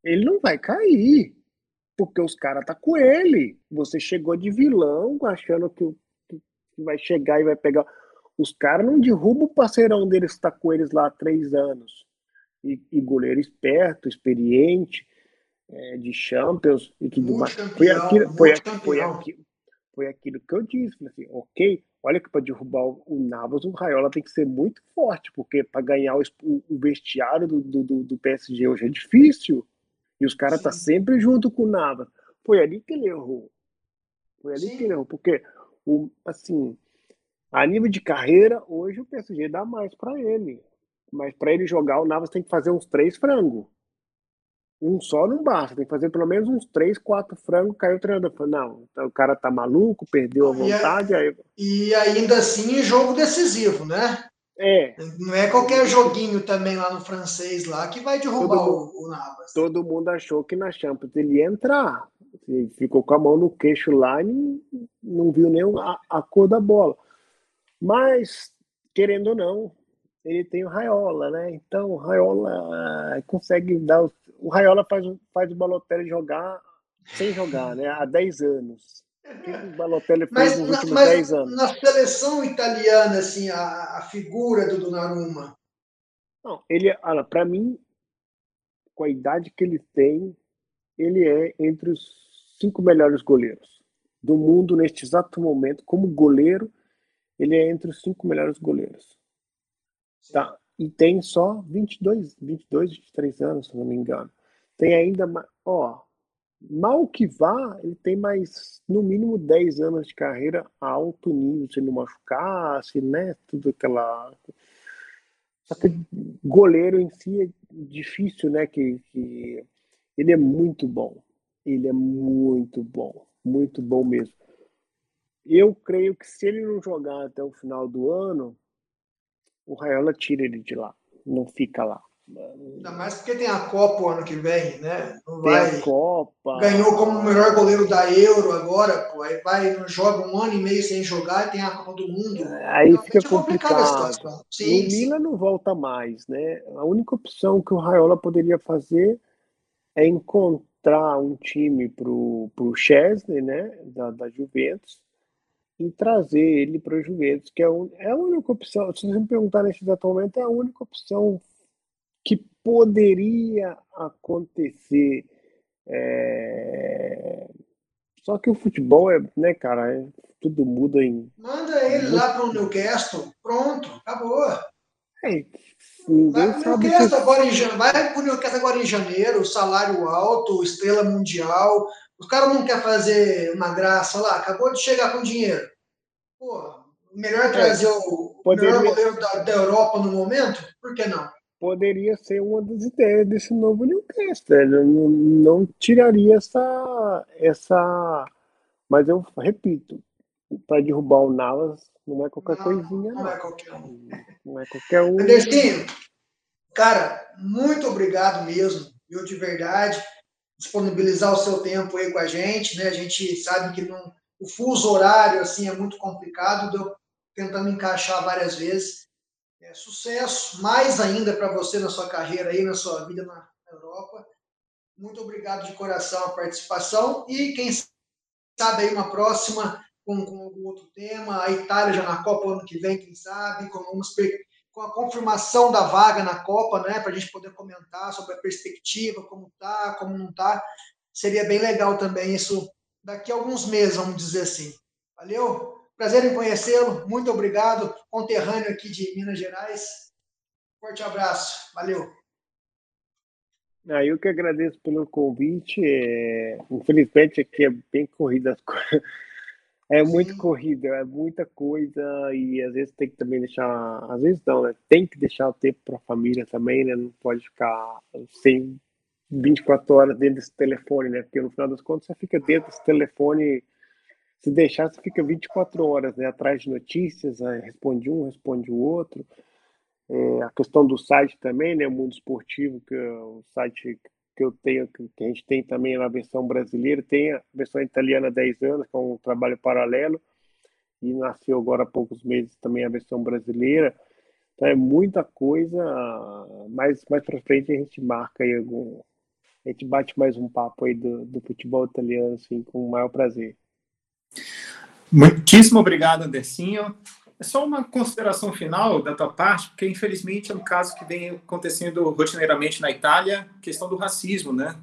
Ele não vai cair, porque os caras tá com ele. Você chegou de vilão, achando que, que vai chegar e vai pegar os caras não derrubam o parceirão deles que está com eles lá há três anos. E, e goleiro esperto, experiente, é, de Champions e tudo mais. Foi, aquilo, foi, foi, aquilo, foi aquilo que eu disse. Assim, ok, olha que para derrubar o Navas, o Raiola tem que ser muito forte, porque para ganhar o, o vestiário do, do, do, PSG hoje é difícil. E os caras estão tá sempre junto com o Navas. Foi ali que ele errou. Foi ali Sim. que ele errou, porque o, assim, a nível de carreira, hoje o PSG dá mais para ele. Mas para ele jogar, o Navas tem que fazer uns três frangos. Um só não basta, tem que fazer pelo menos uns três, quatro frangos. Caiu o treinador. Não, então o cara tá maluco, perdeu a vontade. E, aí... e ainda assim, jogo decisivo, né? É. Não é qualquer joguinho também lá no francês lá que vai derrubar todo, o, o Navas. Todo mundo achou que na Champions ele ia entrar. Ele ficou com a mão no queixo lá e não viu nem a, a cor da bola. Mas, querendo ou não, ele tem o Raiola, né? Então, o Raiola consegue dar. O, o Raiola faz, faz o Balotelli jogar sem jogar, né? Há 10 anos. O Balotelli fez mas, nos últimos mas 10 anos? Na seleção italiana, assim, a, a figura do Donnarumma. Não, ele, para mim, com a idade que ele tem, ele é entre os cinco melhores goleiros do mundo neste exato momento, como goleiro ele é entre os cinco melhores goleiros. Tá? E tem só 22, 22, 23 anos, se não me engano. Tem ainda, ó, mal que vá, ele tem mais, no mínimo, 10 anos de carreira a alto nível, se não machucasse, né? Tudo aquela. Só que goleiro em si é difícil, né? Que, que ele é muito bom. Ele é muito bom. Muito bom mesmo. Eu creio que se ele não jogar até o final do ano, o Raiola tira ele de lá, não fica lá. Ainda mais porque tem a Copa o ano que vem, né? Não tem vai... a Copa. Ganhou como o melhor goleiro da Euro agora, pô. Aí vai, joga um ano e meio sem jogar e tem a Copa do Mundo. Aí Realmente fica é complicado. Sim, o Milan não volta mais, né? A única opção que o Raiola poderia fazer é encontrar um time pro, pro Chesney, né? Da, da Juventus e trazer ele para os Juventus, que é, un... é a única opção. Se você me perguntar nesse exato momento, é a única opção que poderia acontecer. É... Só que o futebol é, né, cara, é... tudo muda em. Manda ele lá para o Newcastle, pronto, acabou. É, vai para o Newcastle, agora em... Vai Newcastle agora em janeiro, salário alto, estrela mundial, o cara não quer fazer uma graça lá, acabou de chegar com dinheiro. Pô, melhor é, trazer o poderia... melhor goleiro da, da, Europa no momento? Por que não? Poderia ser uma das ideias desse novo Newcastle. Eu não, não tiraria essa, essa. Mas eu repito, para derrubar o Navas não é qualquer não, coisinha. Não, não é qualquer um. Não é qualquer um. Cara, muito obrigado mesmo, viu, de verdade disponibilizar o seu tempo aí com a gente, né? A gente sabe que não, o fuso horário assim é muito complicado, deu tentando encaixar várias vezes. É, sucesso, mais ainda para você na sua carreira aí, na sua vida na Europa. Muito obrigado de coração a participação e quem sabe aí uma próxima com, com algum outro tema. A Itália já na Copa ano que vem, quem sabe, com, com a confirmação da vaga na Copa, né, para a gente poder comentar sobre a perspectiva, como tá, como não tá. Seria bem legal também isso daqui a alguns meses, vamos dizer assim. Valeu? Prazer em conhecê-lo. Muito obrigado, conterrâneo aqui de Minas Gerais. Forte abraço. Valeu. Ah, eu que agradeço pelo convite. É... Infelizmente aqui é bem corrida as coisas. É muito Sim. corrida, é muita coisa e às vezes tem que também deixar, às vezes não, né? Tem que deixar o tempo para a família também, né? Não pode ficar sem 24 horas dentro desse telefone, né? Porque no final das contas você fica dentro desse telefone, se deixar você fica 24 horas, né? Atrás de notícias, responde um, responde o outro. É, a questão do site também, né? O Mundo Esportivo, que é o site que eu tenho, que a gente tem também na versão brasileira, tem a versão italiana há 10 anos, que é um trabalho paralelo, e nasceu agora há poucos meses também a versão brasileira. Então é muita coisa, mas mais para frente a gente marca aí algum. A gente bate mais um papo aí do, do futebol italiano, assim, com o maior prazer. Muitíssimo obrigado, Andercinho. É só uma consideração final da tua parte, porque infelizmente é um caso que vem acontecendo rotineiramente na Itália, questão do racismo, né?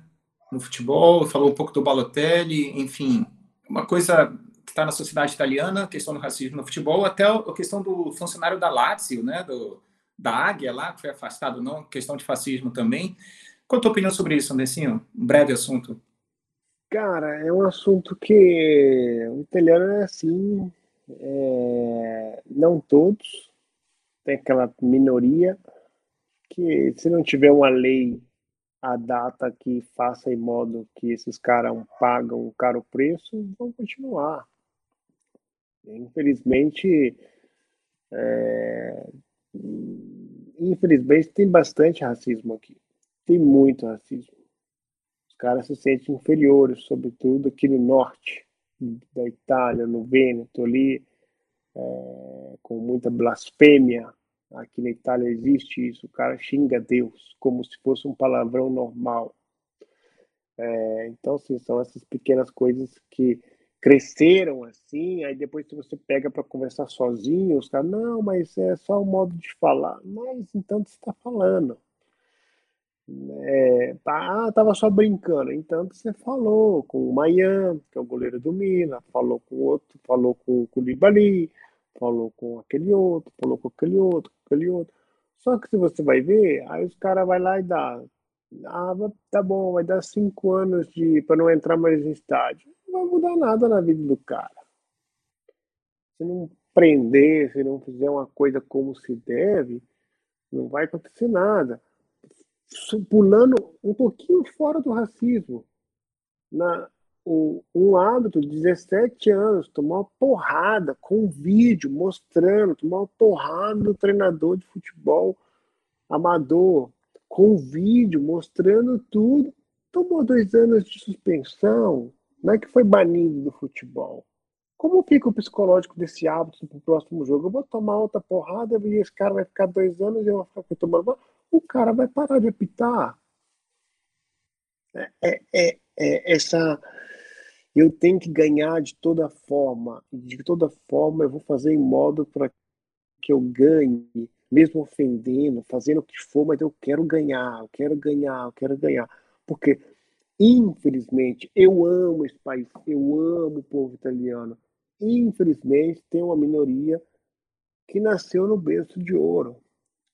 No futebol, falou um pouco do Balotelli, enfim, uma coisa que está na sociedade italiana, questão do racismo no futebol, até a questão do funcionário da Lazio, né? Do, da Águia lá, que foi afastado, não, questão de fascismo também. Qual a tua opinião sobre isso, Andercinho? Um breve assunto. Cara, é um assunto que o italiano é assim, é, não todos, tem aquela minoria que se não tiver uma lei a data que faça em modo que esses caras pagam um caro preço, vão continuar. Infelizmente, é, infelizmente tem bastante racismo aqui. Tem muito racismo. Os caras se sentem inferiores, sobretudo aqui no norte da Itália, no Vêneto ali, é, com muita blasfêmia. Aqui na Itália existe isso, o cara xinga Deus como se fosse um palavrão normal. É, então, assim, são essas pequenas coisas que cresceram assim, aí depois se você pega para conversar sozinho, os caras, não, mas é só o modo de falar. Mas então você está falando. É, tá, ah, tava só brincando. Então você falou com o Mayan, que é o goleiro do Milan, falou com outro, falou com o Koulibaly, falou com aquele outro, falou com aquele outro, com aquele outro. Só que se você vai ver, aí os caras vai lá e dá, ah, tá bom, vai dar cinco anos de para não entrar mais no estádio. Não vai mudar nada na vida do cara. Se não prender, se não fizer uma coisa como se deve, não vai acontecer nada pulando um pouquinho fora do racismo. Na, um, hábito de 17 anos, tomar uma porrada com um vídeo mostrando, tomar uma porrada do treinador de futebol amador, com um vídeo mostrando tudo, tomou dois anos de suspensão, não é que foi banido do futebol. Como fica o psicológico desse hábito para o próximo jogo? Eu vou tomar outra porrada e esse cara vai ficar dois anos e eu vou ficar tomando o cara vai parar de apitar. É, é, é, é, essa. Eu tenho que ganhar de toda forma. De toda forma, eu vou fazer em modo para que eu ganhe, mesmo ofendendo, fazendo o que for, mas eu quero ganhar, eu quero ganhar, eu quero ganhar. Porque, infelizmente, eu amo esse país, eu amo o povo italiano. Infelizmente, tem uma minoria que nasceu no berço de ouro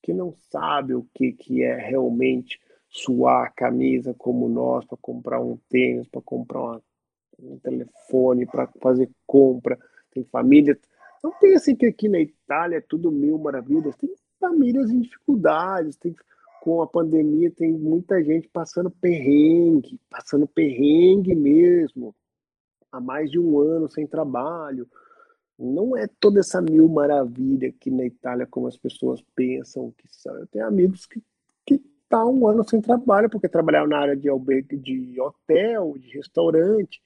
que não sabe o que, que é realmente suar a camisa como nós para comprar um tênis, para comprar uma, um telefone, para fazer compra. Tem família. Não tem assim que aqui na Itália é tudo mil maravilhas. Tem famílias em dificuldades. Tem, com a pandemia tem muita gente passando perrengue, passando perrengue mesmo. Há mais de um ano sem trabalho não é toda essa mil maravilha aqui na Itália como as pessoas pensam que são. Eu tenho amigos que que tá um ano sem trabalho porque trabalharam na área de albergue, de hotel, de restaurante.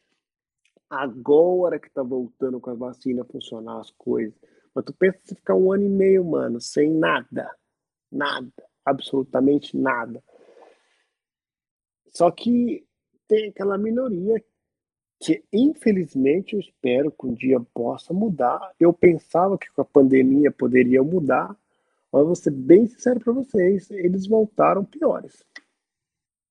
Agora que está voltando com a vacina funcionar as coisas, Mas tu pensa em ficar um ano e meio, mano, sem nada. Nada. Absolutamente nada. Só que tem aquela minoria que, infelizmente, eu espero que um dia possa mudar. Eu pensava que com a pandemia poderia mudar, mas vou ser bem sincero para vocês, eles voltaram piores.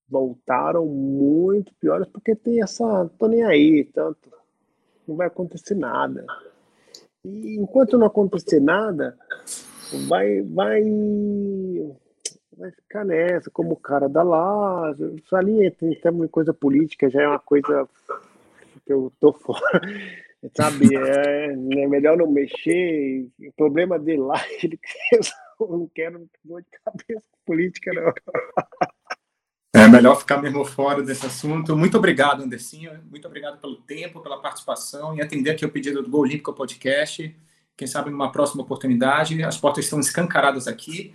Voltaram muito piores porque tem essa, tô nem aí, tanto, não vai acontecer nada. E enquanto não acontecer nada, vai, vai vai ficar nessa, como o cara da lá, isso ali tem uma coisa política, já é uma coisa que eu tô fora, [laughs] sabe? É, é melhor não mexer, o problema dele lá, [laughs] ele eu não quero dor de cabeça política, não. É melhor ficar mesmo fora desse assunto. Muito obrigado, Andercinho. Muito obrigado pelo tempo, pela participação e atender aqui o pedido do Gol Olímpico Podcast. Quem sabe numa próxima oportunidade. As portas estão escancaradas aqui.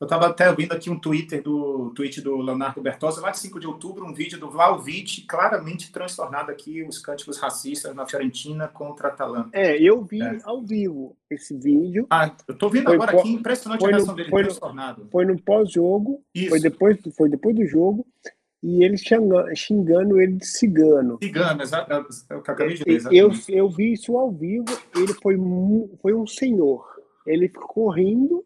Eu estava até ouvindo aqui um Twitter do tweet do Leonardo Bertozzi, lá de 5 de outubro, um vídeo do Vlaovic claramente transtornado aqui os cânticos racistas na Fiorentina contra a Atalanta. É, eu vi é. ao vivo esse vídeo. Ah, eu estou vendo agora aqui, impressionante a reação dele, foi transtornado. No, foi no pós-jogo, foi depois, foi depois do jogo, e ele xingando, xingando ele de cigano. Cigano, exato, é o que eu acabei de dizer. Eu, eu vi isso ao vivo, ele foi, foi um senhor. Ele ficou rindo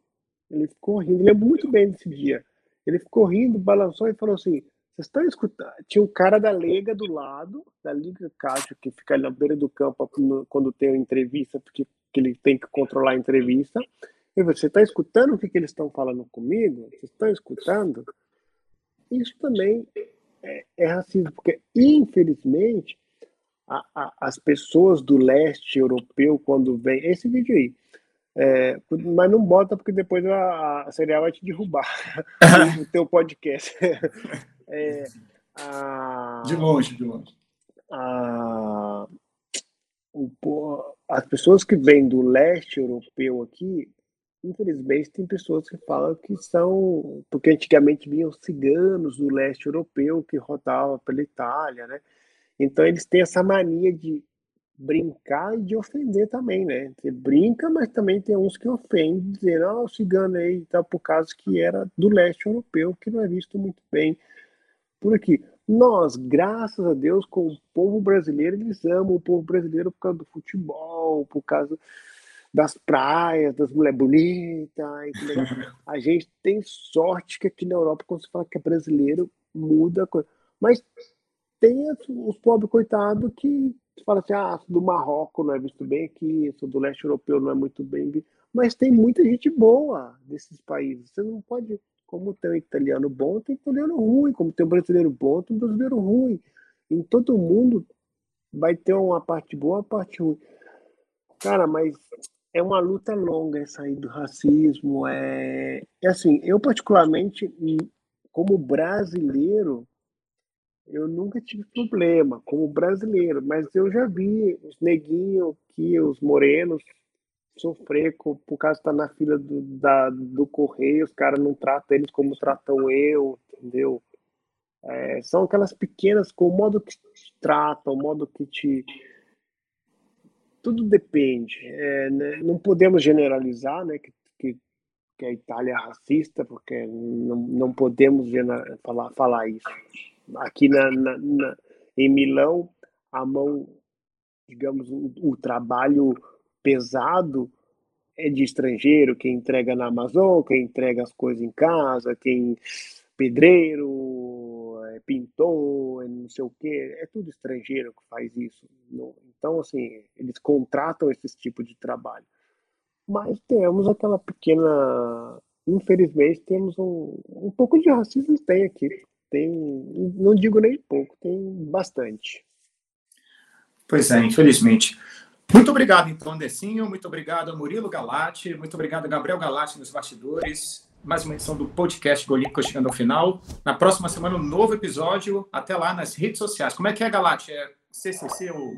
ele ficou rindo, lembro muito bem desse dia. Ele ficou rindo, balançou e falou assim: vocês estão escutando? Tinha um cara da Lega do lado, da Liga Cássio, que fica ali na beira do campo quando tem entrevista, porque ele tem que controlar a entrevista. E você está escutando o que, que eles estão falando comigo? Vocês estão escutando? Isso também é, é racismo, porque infelizmente a, a, as pessoas do leste europeu, quando vem. Esse vídeo aí é, mas não bota porque depois a, a Serial vai te derrubar [laughs] o teu podcast. [laughs] É, a, de longe, de longe. A, o, as pessoas que vêm do leste europeu aqui, infelizmente, tem pessoas que falam que são. Porque antigamente vinham ciganos do leste europeu que rodavam pela Itália, né? Então eles têm essa mania de brincar e de ofender também, né? Você brinca, mas também tem uns que ofendem, dizendo, ah, o cigano aí, tá, por causa que era do leste europeu, que não é visto muito bem por aqui. Nós, graças a Deus, com o povo brasileiro, eles amam o povo brasileiro por causa do futebol, por causa das praias, das mulheres bonitas. [laughs] A gente tem sorte que aqui na Europa, quando se fala que é brasileiro, muda a coisa. Mas tem os pobres coitados que fala assim, ah, do Marrocos não é visto bem aqui, sou do leste europeu não é muito bem visto. Mas tem muita gente boa desses países. Você não pode, como tem um italiano bom, tem um italiano ruim, como tem um brasileiro bom, tem um brasileiro ruim. Em todo mundo vai ter uma parte boa, uma parte ruim. Cara, mas é uma luta longa essa aí do racismo. É, é assim, eu particularmente, como brasileiro, eu nunca tive problema como brasileiro, mas eu já vi os neguinhos que os morenos sofrer por causa de estar na fila do, da, do correio, os caras não tratam eles como tratam eu, entendeu? É, são aquelas pequenas, com o modo que te tratam, o modo que te. Tudo depende. É, né? Não podemos generalizar né, que, que, que, a Itália é racista, porque não, não podemos falar, falar isso aqui na, na, na, em Milão, a mão, digamos, o, o, trabalho pesado é de estrangeiro, quem entrega na Amazon, quem entrega as coisas em casa, quem pedreiro, é pintor, é não sei o quê, é tudo estrangeiro que faz isso. Então, assim, eles contratam esse tipo de trabalho. Mas temos aquela pequena. Infelizmente, temos um, um pouco de racismo tem aqui. Tem, não digo nem pouco, tem bastante. Pois é, infelizmente. Muito obrigado, então, Andercinho. Muito obrigado, Murilo Galati. Muito obrigado, Gabriel Galati, nos bastidores. Mais uma edição do podcast Golímpico chegando ao final. Na próxima semana, um novo episódio. Até lá nas redes sociais. Como é que é, Galati? É CCC ou...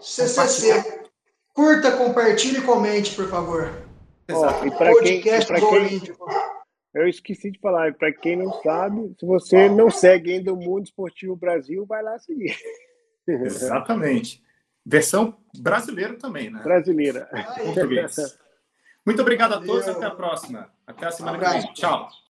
CCC. Curta, compartilhe e comente, por favor. Exato. Oh, e para quem, quem, eu esqueci de falar, para quem não sabe, se você não segue ainda o Mundo Esportivo Brasil, vai lá seguir. Exatamente. Versão brasileira também, né? Brasileira. Português. Muito obrigado a todos. Até a próxima. Até a semana um que vem. Tchau.